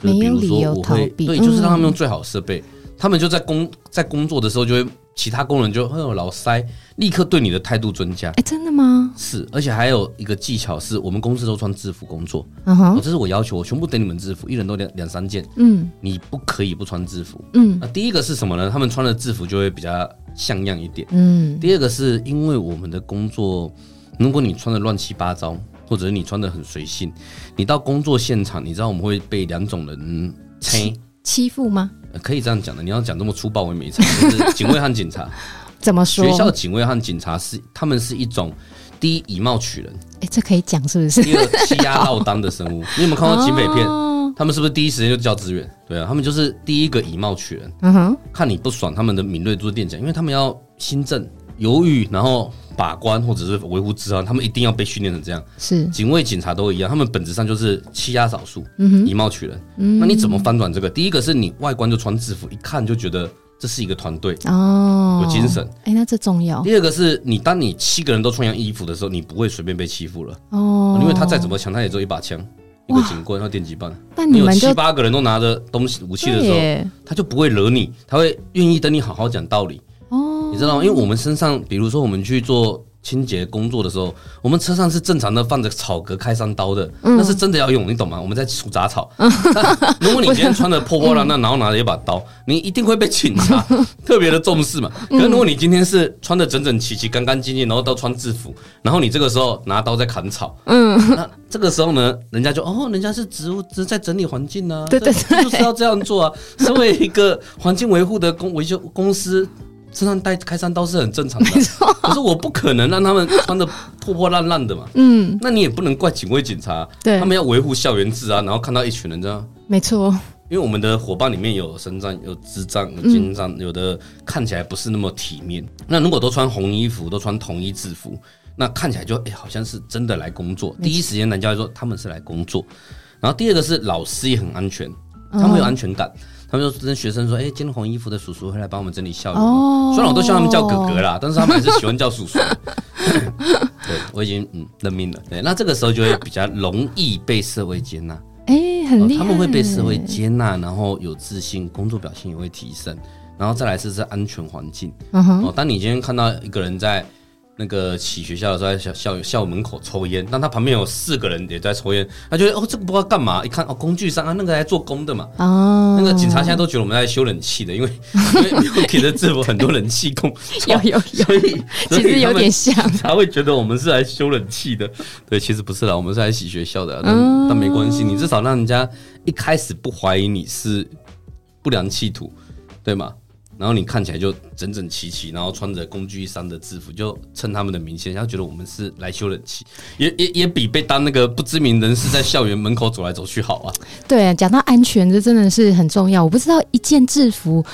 没有理由逃避，对，就是让他们用最好的设备，他们就在工在工作的时候，就会其他工人就会有老塞，立刻对你的态度增加。哎，真的吗？是，而且还有一个技巧是，我们公司都穿制服工作，嗯哼，这是我要求，我全部等你们制服，一人都两两三件，嗯，你不可以不穿制服，嗯，那第一个是什么呢？他们穿的制服就会比较像样一点，嗯，第二个是因为我们的工作。如果你穿的乱七八糟，或者是你穿的很随性，你到工作现场，你知道我们会被两种人欺欺负吗？可以这样讲的，你要讲这么粗暴，我也没差。就是警卫和警察 怎么说？学校警卫和警察是他们是一种第一以貌取人，哎，这可以讲是不是？第二欺压落当的生物。你有没有看过警匪片？他们是不是第一时间就叫支援？对啊，他们就是第一个以貌取人。嗯哼，看你不爽，他们的敏锐度是垫脚，因为他们要心证。犹豫，然后把关，或者是维护治安，他们一定要被训练成这样。是警卫、警察都一样，他们本质上就是欺压少数，嗯，以貌取人。那你怎么翻转这个？第一个是你外观就穿制服，一看就觉得这是一个团队哦，有精神。哎，那这重要。第二个是你当你七个人都穿一样衣服的时候，你不会随便被欺负了哦，因为他再怎么强，他也只有一把枪、一个警棍、和电击棒。那你有七八个人都拿着东西武器的时候，他就不会惹你，他会愿意等你好好讲道理。你知道吗？因为我们身上，比如说我们去做清洁工作的时候，我们车上是正常的放着草革开山刀的，那是真的要用，你懂吗？我们在除杂草。如果你 今天穿的破破烂烂，然后拿着一把刀，你一定会被警察特别的重视嘛。可是如果你今天是穿的整整齐齐、干干净净，然后都穿制服，然后你这个时候拿刀在砍草，嗯，那这个时候呢，人家就哦，人家是植物，只是在整理环境呢，对对，就是要这样做啊。身为一个环境维护的公维修公司。身上带开山刀是很正常的，没错。可是我不可能让他们穿的破破烂烂的嘛。嗯，那你也不能怪警卫警察，对，他们要维护校园治安，然后看到一群人这样，没错。因为我们的伙伴里面有身障、有智障、有精障，有的看起来不是那么体面。那如果都穿红衣服，都穿统一制服，那看起来就哎、欸，好像是真的来工作。第一时间人家会说他们是来工作。然后第二个是老师也很安全，他们有安全感。他们就跟学生说：“哎、欸，今天红衣服的叔叔会来帮我们整理校园。哦”虽然我都希望他们叫哥哥啦，但是他们还是喜欢叫叔叔。对，我已经嗯认命了。对，那这个时候就会比较容易被社会接纳。哎、欸，很厉害、哦。他们会被社会接纳，然后有自信，工作表现也会提升。然后再来是这安全环境。嗯哼。哦，当你今天看到一个人在。那个起学校的时候，在校校校门口抽烟，但他旁边有四个人也在抽烟，他觉得哦，这个不知道干嘛，一看哦，工具商啊，那个来做工的嘛。哦。那个警察现在都觉得我们在修冷气的，因为因为给的制服很多冷气工。有有有。所以其实有点像。他会觉得我们是来修冷气的，对，其实不是啦，我们是来洗学校的，但、嗯、但没关系，你至少让人家一开始不怀疑你是不良企图，对吗？然后你看起来就整整齐齐，然后穿着工具商的制服，就蹭他们的名气，然后觉得我们是来修冷气，也也也比被当那个不知名人士在校园门口走来走去好啊。对啊，讲到安全，这真的是很重要。我不知道一件制服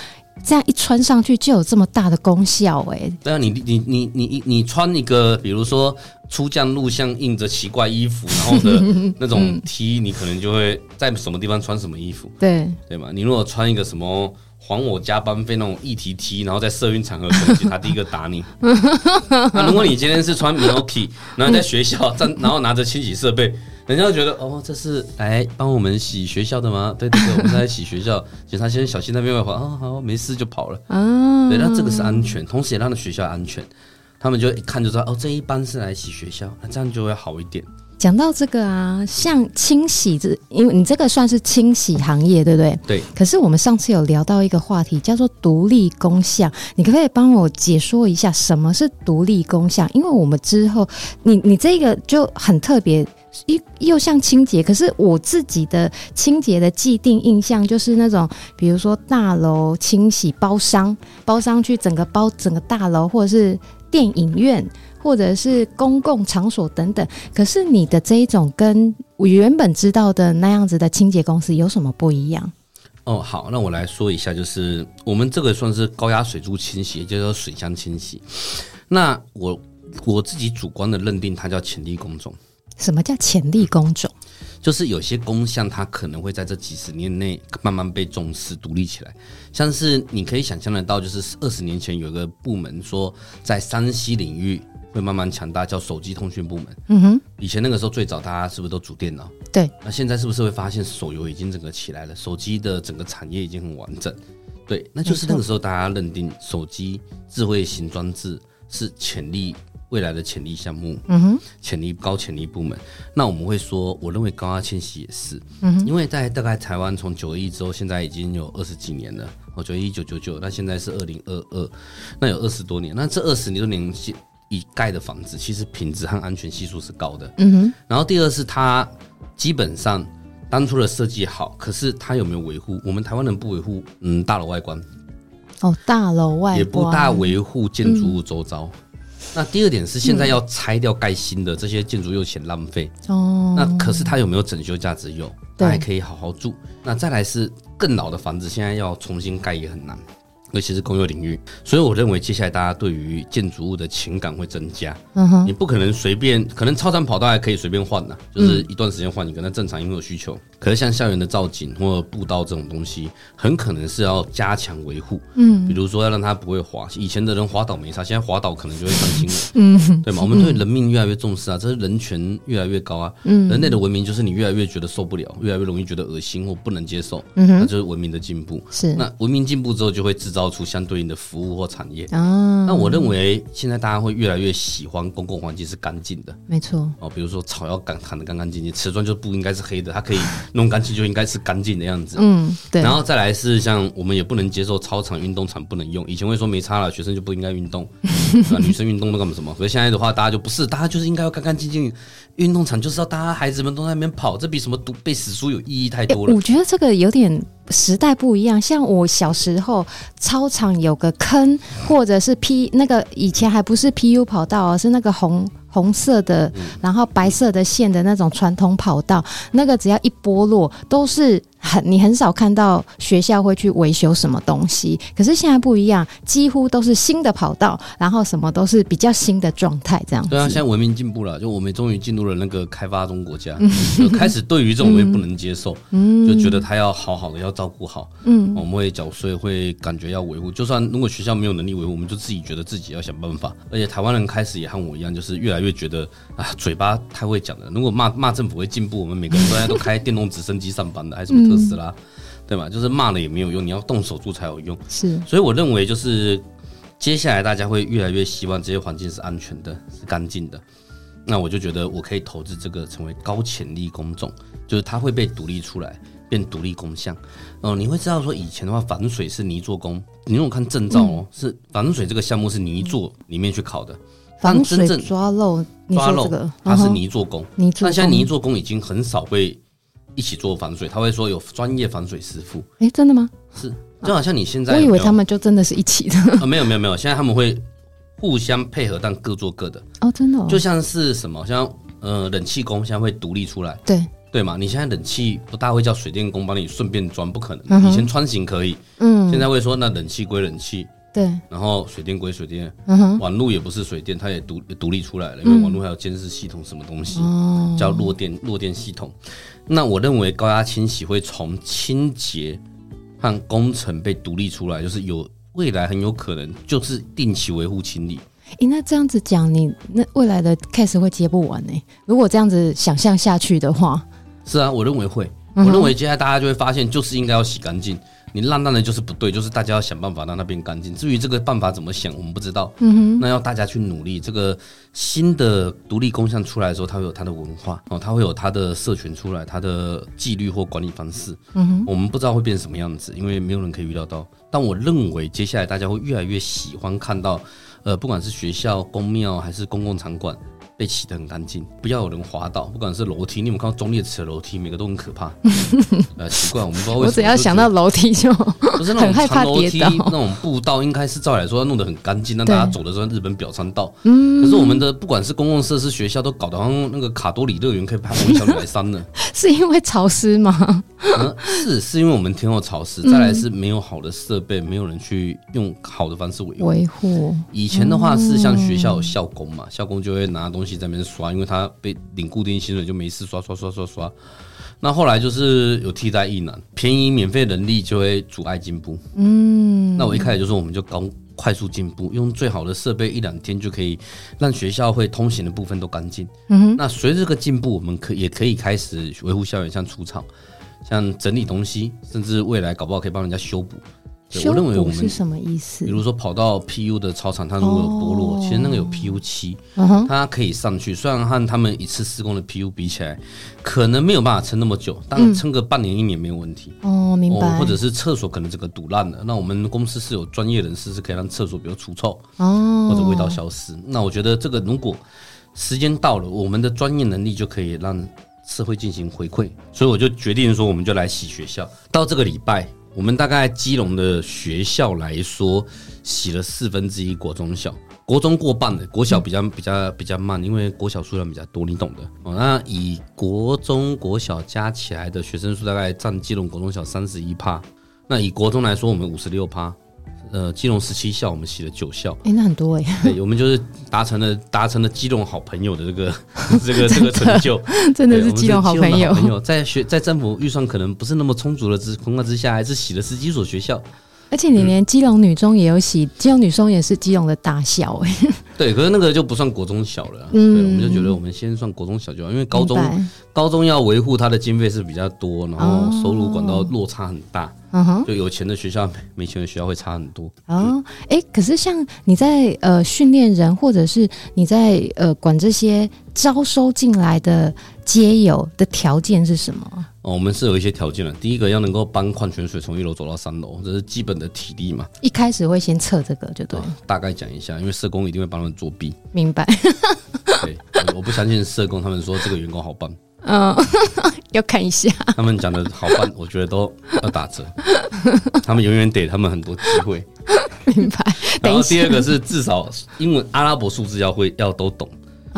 这样一穿上去就有这么大的功效哎、欸。对啊，你你你你你穿一个，比如说出将录像印着奇怪衣服，然后的那种 T，你可能就会在什么地方穿什么衣服。对对嘛，你如果穿一个什么。还我加班费那种议题 T，然后在社运场合，攻击他第一个打你。那如果你今天是穿 Milky，然后在学校站，然后拿着清洗设备，人家就觉得哦，这是来帮我们洗学校的吗？对对对，我们在洗学校。警察先生小心那边会话，哦好，没事就跑了。对，那这个是安全，同时也让学校安全。他们就一看就知道，哦，这一班是来洗学校，那这样就会好一点。讲到这个啊，像清洗这，因为你这个算是清洗行业，对不对？对。可是我们上次有聊到一个话题，叫做独立工项，你可不可以帮我解说一下什么是独立工项？因为我们之后，你你这个就很特别，又又像清洁，可是我自己的清洁的既定印象就是那种，比如说大楼清洗包商，包商去整个包整个大楼，或者是。电影院或者是公共场所等等。可是你的这一种跟我原本知道的那样子的清洁公司有什么不一样？哦，好，那我来说一下，就是我们这个算是高压水柱清洗，也叫做水箱清洗。那我我自己主观的认定，它叫潜力工种。什么叫潜力工种？就是有些工项，它可能会在这几十年内慢慢被重视、独立起来。像是你可以想象得到，就是二十年前有一个部门说，在山西领域会慢慢强大，叫手机通讯部门。嗯哼，以前那个时候最早大家是不是都主电脑？对。那现在是不是会发现手游已经整个起来了？手机的整个产业已经很完整。对，那就是那个时候大家认定手机智慧型装置是潜力。未来的潜力项目，嗯哼，潜力高潜力部门，那我们会说，我认为高压清洗也是，嗯哼，因为在大概台湾从九一之后，现在已经有二十几年了，我觉得一九九九，那现在是二零二二，那有二十多年，那这二十多年以盖的房子，其实品质和安全系数是高的，嗯哼，然后第二是它基本上当初的设计好，可是它有没有维护？我们台湾人不维护，嗯，大楼外观，哦，大楼外观也不大维护建筑物周遭。嗯那第二点是，现在要拆掉盖新的这些建筑又嫌浪费哦。那可是它有没有整修价值？有，它还可以好好住。那再来是更老的房子，现在要重新盖也很难。尤其是公有领域，所以我认为接下来大家对于建筑物的情感会增加。嗯哼，你不可能随便，可能操场跑道还可以随便换的，就是一段时间换一个，那正常因为有需求。可是像校园的造景或步道这种东西，很可能是要加强维护。嗯，比如说要让它不会滑。以前的人滑倒没啥，现在滑倒可能就会伤心了。嗯，对嘛？我们对人命越来越重视啊，这是人权越来越高啊。嗯，人类的文明就是你越来越觉得受不了，越来越容易觉得恶心或不能接受。嗯哼，那就是文明的进步。是，那文明进步之后就会制造。造出相对应的服务或产业。啊，那我认为现在大家会越来越喜欢公共环境是干净的，没错。哦，比如说草要干砍得干干净净，瓷砖就不应该是黑的，它可以弄干净就应该是干净的样子，嗯，对。然后再来是像我们也不能接受操场、运动场不能用，以前会说没差了，学生就不应该运动，啊，女生运动都干嘛什么？所以现在的话，大家就不是，大家就是应该要干干净净，运动场就是要大家孩子们都在那边跑，这比什么读背史书有意义太多了。我觉得这个有点。时代不一样，像我小时候，操场有个坑，或者是 P 那个以前还不是 PU 跑道，而是那个红。红色的，然后白色的线的那种传统跑道，那个只要一剥落，都是很你很少看到学校会去维修什么东西。可是现在不一样，几乎都是新的跑道，然后什么都是比较新的状态，这样。对啊，现在文明进步了，就我们终于进入了那个开发中国家，就开始对于这种东西不能接受，嗯，就觉得他要好好的要照顾好，嗯，我们会缴税，会感觉要维护。就算如果学校没有能力维护，我们就自己觉得自己要想办法。而且台湾人开始也和我一样，就是越来越。觉得啊，嘴巴太会讲了。如果骂骂政府会进步，我们每个人现在都开电动直升机上班的，还是什么特斯拉，对吧？就是骂了也没有用，你要动手做才有用。是，所以我认为就是接下来大家会越来越希望这些环境是安全的，是干净的。那我就觉得我可以投资这个成为高潜力工种，就是它会被独立出来，变独立工项。哦，你会知道说以前的话防水是泥做工，你如果看证照哦，是防水这个项目是泥做里面去考的。防水抓漏，抓漏，它是泥做工。那现在泥做工已经很少会一起做防水，他会说有专业防水师傅。哎，真的吗？是，就好像你现在，我以为他们就真的是一起的。啊，没有没有没有，现在他们会互相配合，但各做各的。哦，真的，就像是什么，像呃，冷气工现在会独立出来。对对嘛，你现在冷气不大会叫水电工帮你顺便装，不可能。以前穿行可以，嗯，现在会说那冷气归冷气。对，然后水电归水电，网络也不是水电，它也独独立出来了，因为网络还有监视系统，什么东西、嗯、叫弱电弱电系统。那我认为高压清洗会从清洁和工程被独立出来，就是有未来很有可能就是定期维护清理。诶，那这样子讲，你那未来的 case 会接不完呢？如果这样子想象下去的话，是啊，我认为会，我认为接下来大家就会发现，就是应该要洗干净。你烂烂的，就是不对，就是大家要想办法让它变干净。至于这个办法怎么想，我们不知道。嗯哼，那要大家去努力。这个新的独立工项出来的时候，它会有它的文化哦，它会有它的社群出来，它的纪律或管理方式。嗯哼，我们不知道会变成什么样子，因为没有人可以预料到。但我认为接下来大家会越来越喜欢看到，呃，不管是学校、公庙还是公共场馆，被洗得很干净，不要有人滑倒，不管是楼梯，你有没有看到忠烈祠的楼梯，每个都很可怕。呃，奇怪，我们不知道为什么。我只要想到楼梯就不是那种长楼梯，那种步道应该是照理来说要弄得很干净，让大家走的时候日本表参道。嗯。可是我们的不管是公共设施、学校，都搞得好像那个卡多里乐园可以拍红小女孩山呢。是因为潮湿吗？嗯，是是因为我们天候潮湿，再来是没有好的设备，没有人去用好的方式维护。维护。以前的话是像学校有校工嘛，校工就会拿东西。在那边刷，因为他被领固定薪水，就没事刷刷刷刷刷。那后来就是有替代役男，便宜免费人力就会阻碍进步。嗯，那我一开始就说，我们就高快速进步，用最好的设备，一两天就可以让学校会通行的部分都干净。嗯哼，那随着这个进步，我们可也可以开始维护校园，像除草，像整理东西，甚至未来搞不好可以帮人家修补。我认为我们是什么意思？比如说跑到 PU 的操场，它如果有剥落，哦、其实那个有 PU 漆，嗯，它可以上去。虽然和他们一次施工的 PU 比起来，可能没有办法撑那么久，但撑个半年一年没有问题。哦，明白。或者是厕所可能这个堵烂了，那我们公司是有专业人士是可以让厕所比如除臭，哦，或者味道消失。那我觉得这个如果时间到了，我们的专业能力就可以让社会进行回馈。所以我就决定说，我们就来洗学校。到这个礼拜。我们大概基隆的学校来说，洗了四分之一国中小，国中过半的，国小比较比较比较慢，因为国小数量比较多，你懂的。哦，那以国中国小加起来的学生数，大概占基隆国中小三十一趴。那以国中来说，我们五十六趴。呃，基隆十七校，我们洗了九校，哎、欸，那很多哎、欸。对，我们就是达成了达成了基隆好朋友的这个 这个这个成就，真的是基隆好朋友。朋友在学在政府预算可能不是那么充足的之情况之下，还是洗了十几所学校。而且你连基隆女中也有洗，嗯、基隆女中也是基隆的大校哎。对，可是那个就不算国中小了。嗯，对，我们就觉得我们先算国中小就好，因为高中高中要维护它的经费是比较多，然后收入管道落差很大。就有钱的学校，没钱的学校会差很多。哦，哎，可是像你在呃训练人，或者是你在呃管这些招收进来的街友的条件是什么？哦，我们是有一些条件的。第一个要能够搬矿泉水从一楼走到三楼，这是基本的体力嘛。一开始会先测这个，就对。大概讲一下，因为社工一定会帮他们作弊。明白。对，我不相信社工，他们说这个员工好棒。嗯，要看一下。他们讲的好棒，我觉得都要打折。他们永远给他们很多机会。明白。然后第二个是至少英文阿拉伯数字要会，要都懂。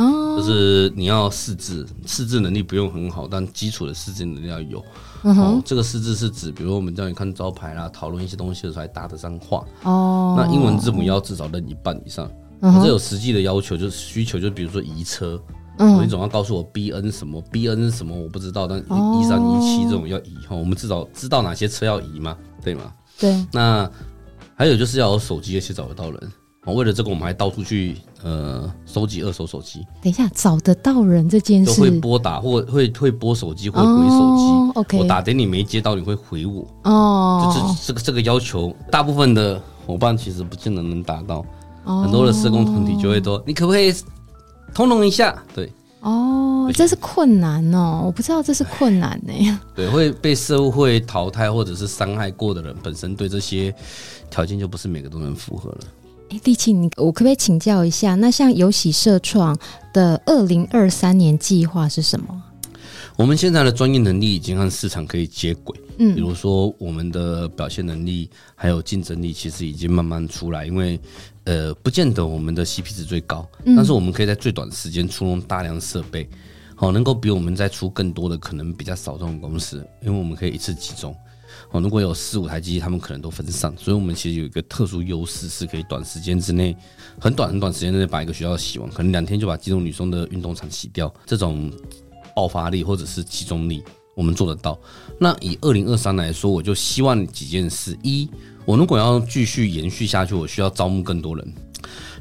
哦。就是你要识字，识字能力不用很好，但基础的识字能力要有。嗯哼。这个识字是指，比如我们叫你看招牌啦，讨论一些东西的时候还搭得上话。哦。那英文字母要至少认一半以上。嗯。这有实际的要求，就是需求，就比如说移车。嗯，你总要告诉我 B N 什么 B N 什么我不知道，但一三一七这种要移哈，我们至少知道哪些车要移嘛，对吗？对。那还有就是要有手机，而且找得到人。哦，为了这个，我们还到处去呃收集二手手机。等一下，找得到人这件事，会拨打或会会拨手机，会回手机。OK，我打给你没接到，你会回我。哦，就是这个这个要求，大部分的伙伴其实不见得能达到。很多的施工团体就会说，你可不可以？通融一下，对哦，这是困难哦，我不知道这是困难呢。对，会被社会淘汰或者是伤害过的人，本身对这些条件就不是每个都能符合了。哎，立青，你我可不可以请教一下？那像有喜社创的二零二三年计划是什么？我们现在的专业能力已经和市场可以接轨，嗯，比如说我们的表现能力还有竞争力，其实已经慢慢出来，因为。呃，不见得我们的 CP 值最高，但是我们可以在最短时间出动大量设备，好，能够比我们再出更多的可能比较少这种公司，因为我们可以一次集中。哦，如果有四五台机器，他们可能都分散，所以我们其实有一个特殊优势，是可以短时间之内，很短很短时间之内把一个学校洗完，可能两天就把基隆女生的运动场洗掉，这种爆发力或者是集中力，我们做得到。那以二零二三来说，我就希望几件事：一。我如果要继续延续下去，我需要招募更多人。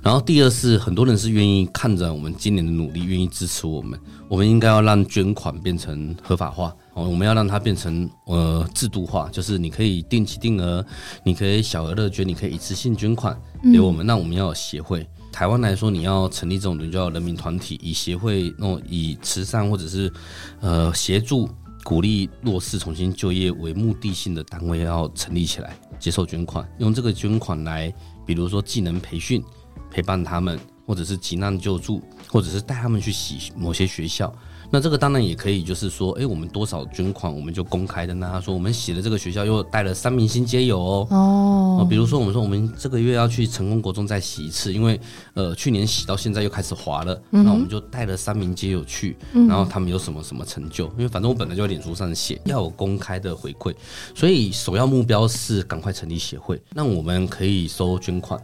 然后第二是，很多人是愿意看着我们今年的努力，愿意支持我们。我们应该要让捐款变成合法化，哦，我们要让它变成呃制度化，就是你可以定期定额，你可以小额的捐，你可以一次性捐款给我们。那我们要有协会。台湾来说，你要成立这种人，就要人民团体，以协会那种以慈善或者是呃协助。鼓励弱势重新就业为目的性的单位要成立起来，接受捐款，用这个捐款来，比如说技能培训，陪伴他们，或者是急难救助，或者是带他们去洗某些学校。那这个当然也可以，就是说，哎，我们多少捐款，我们就公开的。那他说，我们洗了这个学校，又带了三名新街友哦。哦。比如说，我们说我们这个月要去成功国中再洗一次，因为呃去年洗到现在又开始滑了，嗯、那我们就带了三名街友去，然后他们有什么什么成就？因为反正我本来就在脸书上写，要有公开的回馈，所以首要目标是赶快成立协会，那我们可以收捐款。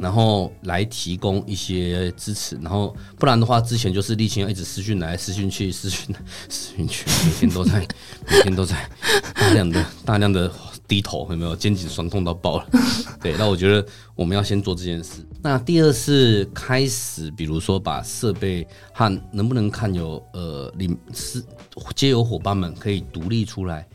然后来提供一些支持，然后不然的话，之前就是立青要一直私讯来、私讯去、私讯来、私讯去，每天都在，每天都在大量的、大量的低头，有没有？肩颈酸痛到爆了。对，那我觉得我们要先做这件事。那第二是开始，比如说把设备和能不能看有呃领是皆有伙伴们可以独立出来。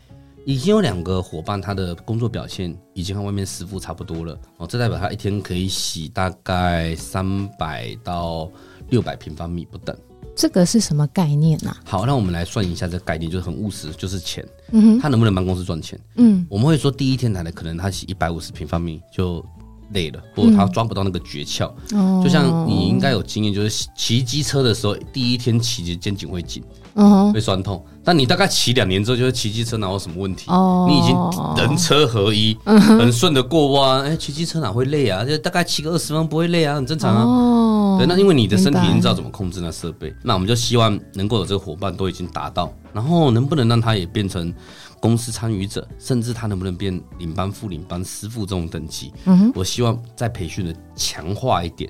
已经有两个伙伴，他的工作表现已经和外面师傅差不多了哦，这代表他一天可以洗大概三百到六百平方米不等。这个是什么概念呢、啊？好，那我们来算一下这个概念，就是很务实，就是钱。嗯哼，他能不能帮公司赚钱？嗯，我们会说第一天来的可能他洗一百五十平方米就累了，或者他抓不到那个诀窍。哦，就像你应该有经验，就是骑机车的时候，第一天骑着肩颈会紧。嗯，会酸痛，但你大概骑两年之后，就会骑机车哪有什么问题？哦，你已经人车合一，很顺的过弯。哎，骑机车哪会累啊？就大概骑个二十分钟不会累啊，很正常啊。哦，对，那因为你的身体已经知道怎么控制那设备，那我们就希望能够有这个伙伴都已经达到，然后能不能让他也变成公司参与者，甚至他能不能变领班、副领班、师傅这种等级？嗯，我希望在培训的强化一点。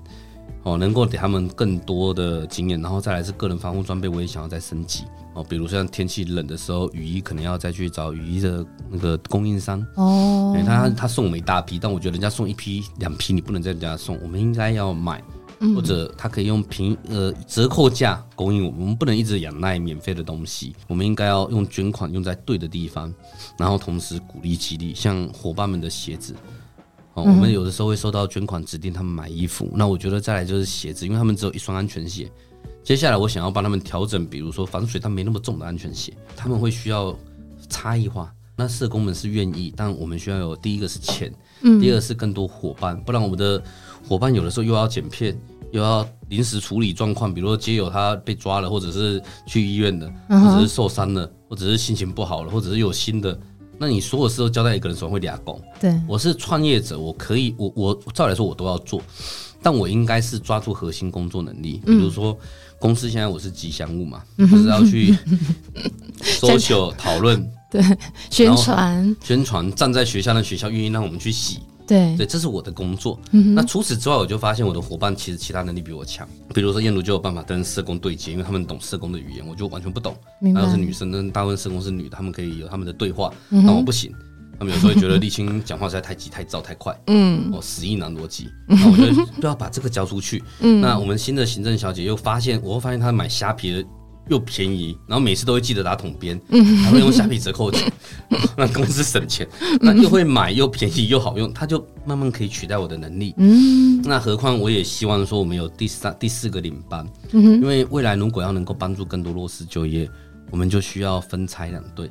哦，能够给他们更多的经验，然后再来是个人防护装备，我也想要再升级哦。比如像天气冷的时候，雨衣可能要再去找雨衣的那个供应商哦。他他送我们一大批，但我觉得人家送一批两批，你不能再人家送，我们应该要买，或者他可以用平呃折扣价供应我们，我们不能一直仰赖免费的东西，我们应该要用捐款用在对的地方，然后同时鼓励激励，像伙伴们的鞋子。我们有的时候会收到捐款，指定他们买衣服。那我觉得再来就是鞋子，因为他们只有一双安全鞋。接下来我想要帮他们调整，比如说防水，它没那么重的安全鞋，他们会需要差异化。那社工们是愿意，但我们需要有第一个是钱，第二个是更多伙伴，不然我们的伙伴有的时候又要剪片，又要临时处理状况，比如说街友他被抓了，或者是去医院的，或者是受伤了，或者是心情不好了，或者是有新的。那你所有事都交代一个人手上会俩工。对，我是创业者，我可以，我我照理来说我都要做，但我应该是抓住核心工作能力。比如说，公司现在我是吉祥物嘛，就是要去 social 讨论，对，宣传，宣传，站在学校的学校愿意让我们去洗。对对，这是我的工作。嗯、那除此之外，我就发现我的伙伴其实其他能力比我强。比如说燕如就有办法跟社工对接，因为他们懂社工的语言，我就完全不懂。然后是女生，跟大部分社工是女的，他们可以有他们的对话，但我不行。他们有时候会觉得立青讲话实在太急、太躁、太快。嗯，哦，死意男逻辑。那我觉得都要把这个交出去。嗯，那我们新的行政小姐又发现，我会发现她买虾皮的。又便宜，然后每次都会记得打统编，还会用虾皮折扣钱，让公司省钱。那又会买又便宜又好用，它就慢慢可以取代我的能力。嗯，那何况我也希望说我们有第三、第四个领班，因为未来如果要能够帮助更多弱势就业，我们就需要分拆两队。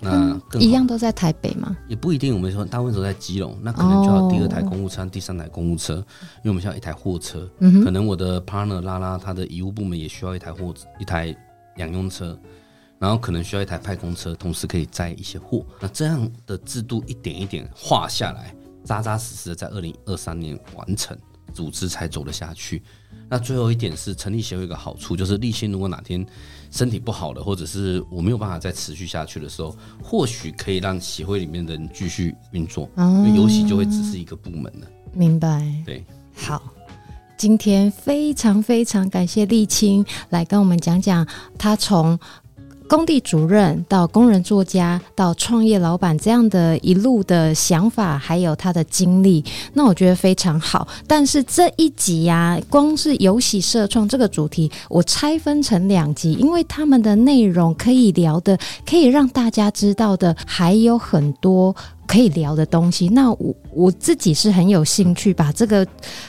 那一样都在台北吗？也不一定，我们说大部分都在基隆，那可能就要第二台公务车、第三台公务车，因为我们需要一台货车。可能我的 partner 拉拉他的遗务部门也需要一台货一台。两用车，然后可能需要一台派工车，同时可以载一些货。那这样的制度一点一点画下来，扎扎实实的在二零二三年完成，组织才走得下去。那最后一点是成立协会有一个好处，就是立新如果哪天身体不好了，或者是我没有办法再持续下去的时候，或许可以让协会里面的人继续运作，因为游戏就会只是一个部门了。明白？对，好。今天非常非常感谢立青来跟我们讲讲他从工地主任到工人作家到创业老板这样的一路的想法，还有他的经历，那我觉得非常好。但是这一集呀、光是游戏社创这个主题，我拆分成两集，因为他们的内容可以聊的，可以让大家知道的还有很多。可以聊的东西，那我我自己是很有兴趣把这个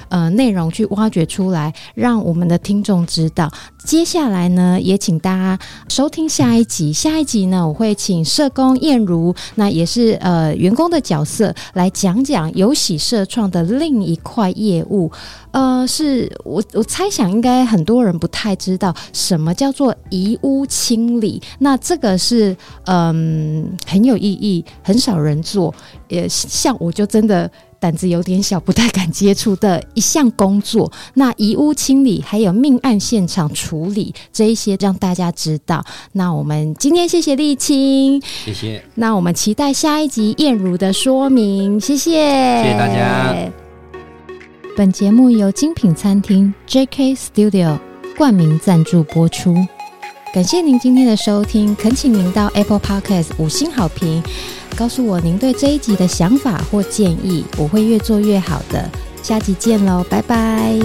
呃内容去挖掘出来，让我们的听众知道，接下来呢，也请大家收听下一集。下一集呢，我会请社工燕如，那也是呃员工的角色，来讲讲有喜社创的另一块业务。呃，是我我猜想，应该很多人不太知道什么叫做遗污清理。那这个是嗯、很有意义，很少人做。也像我就真的。胆子有点小，不太敢接触的一项工作。那遗物清理还有命案现场处理这一些，让大家知道。那我们今天谢谢丽青，谢谢。那我们期待下一集燕如的说明，谢谢，谢谢大家。本节目由精品餐厅 JK Studio 冠名赞助播出，感谢您今天的收听，恳请您到 Apple Podcast 五星好评。告诉我您对这一集的想法或建议，我会越做越好的。下集见喽，拜拜。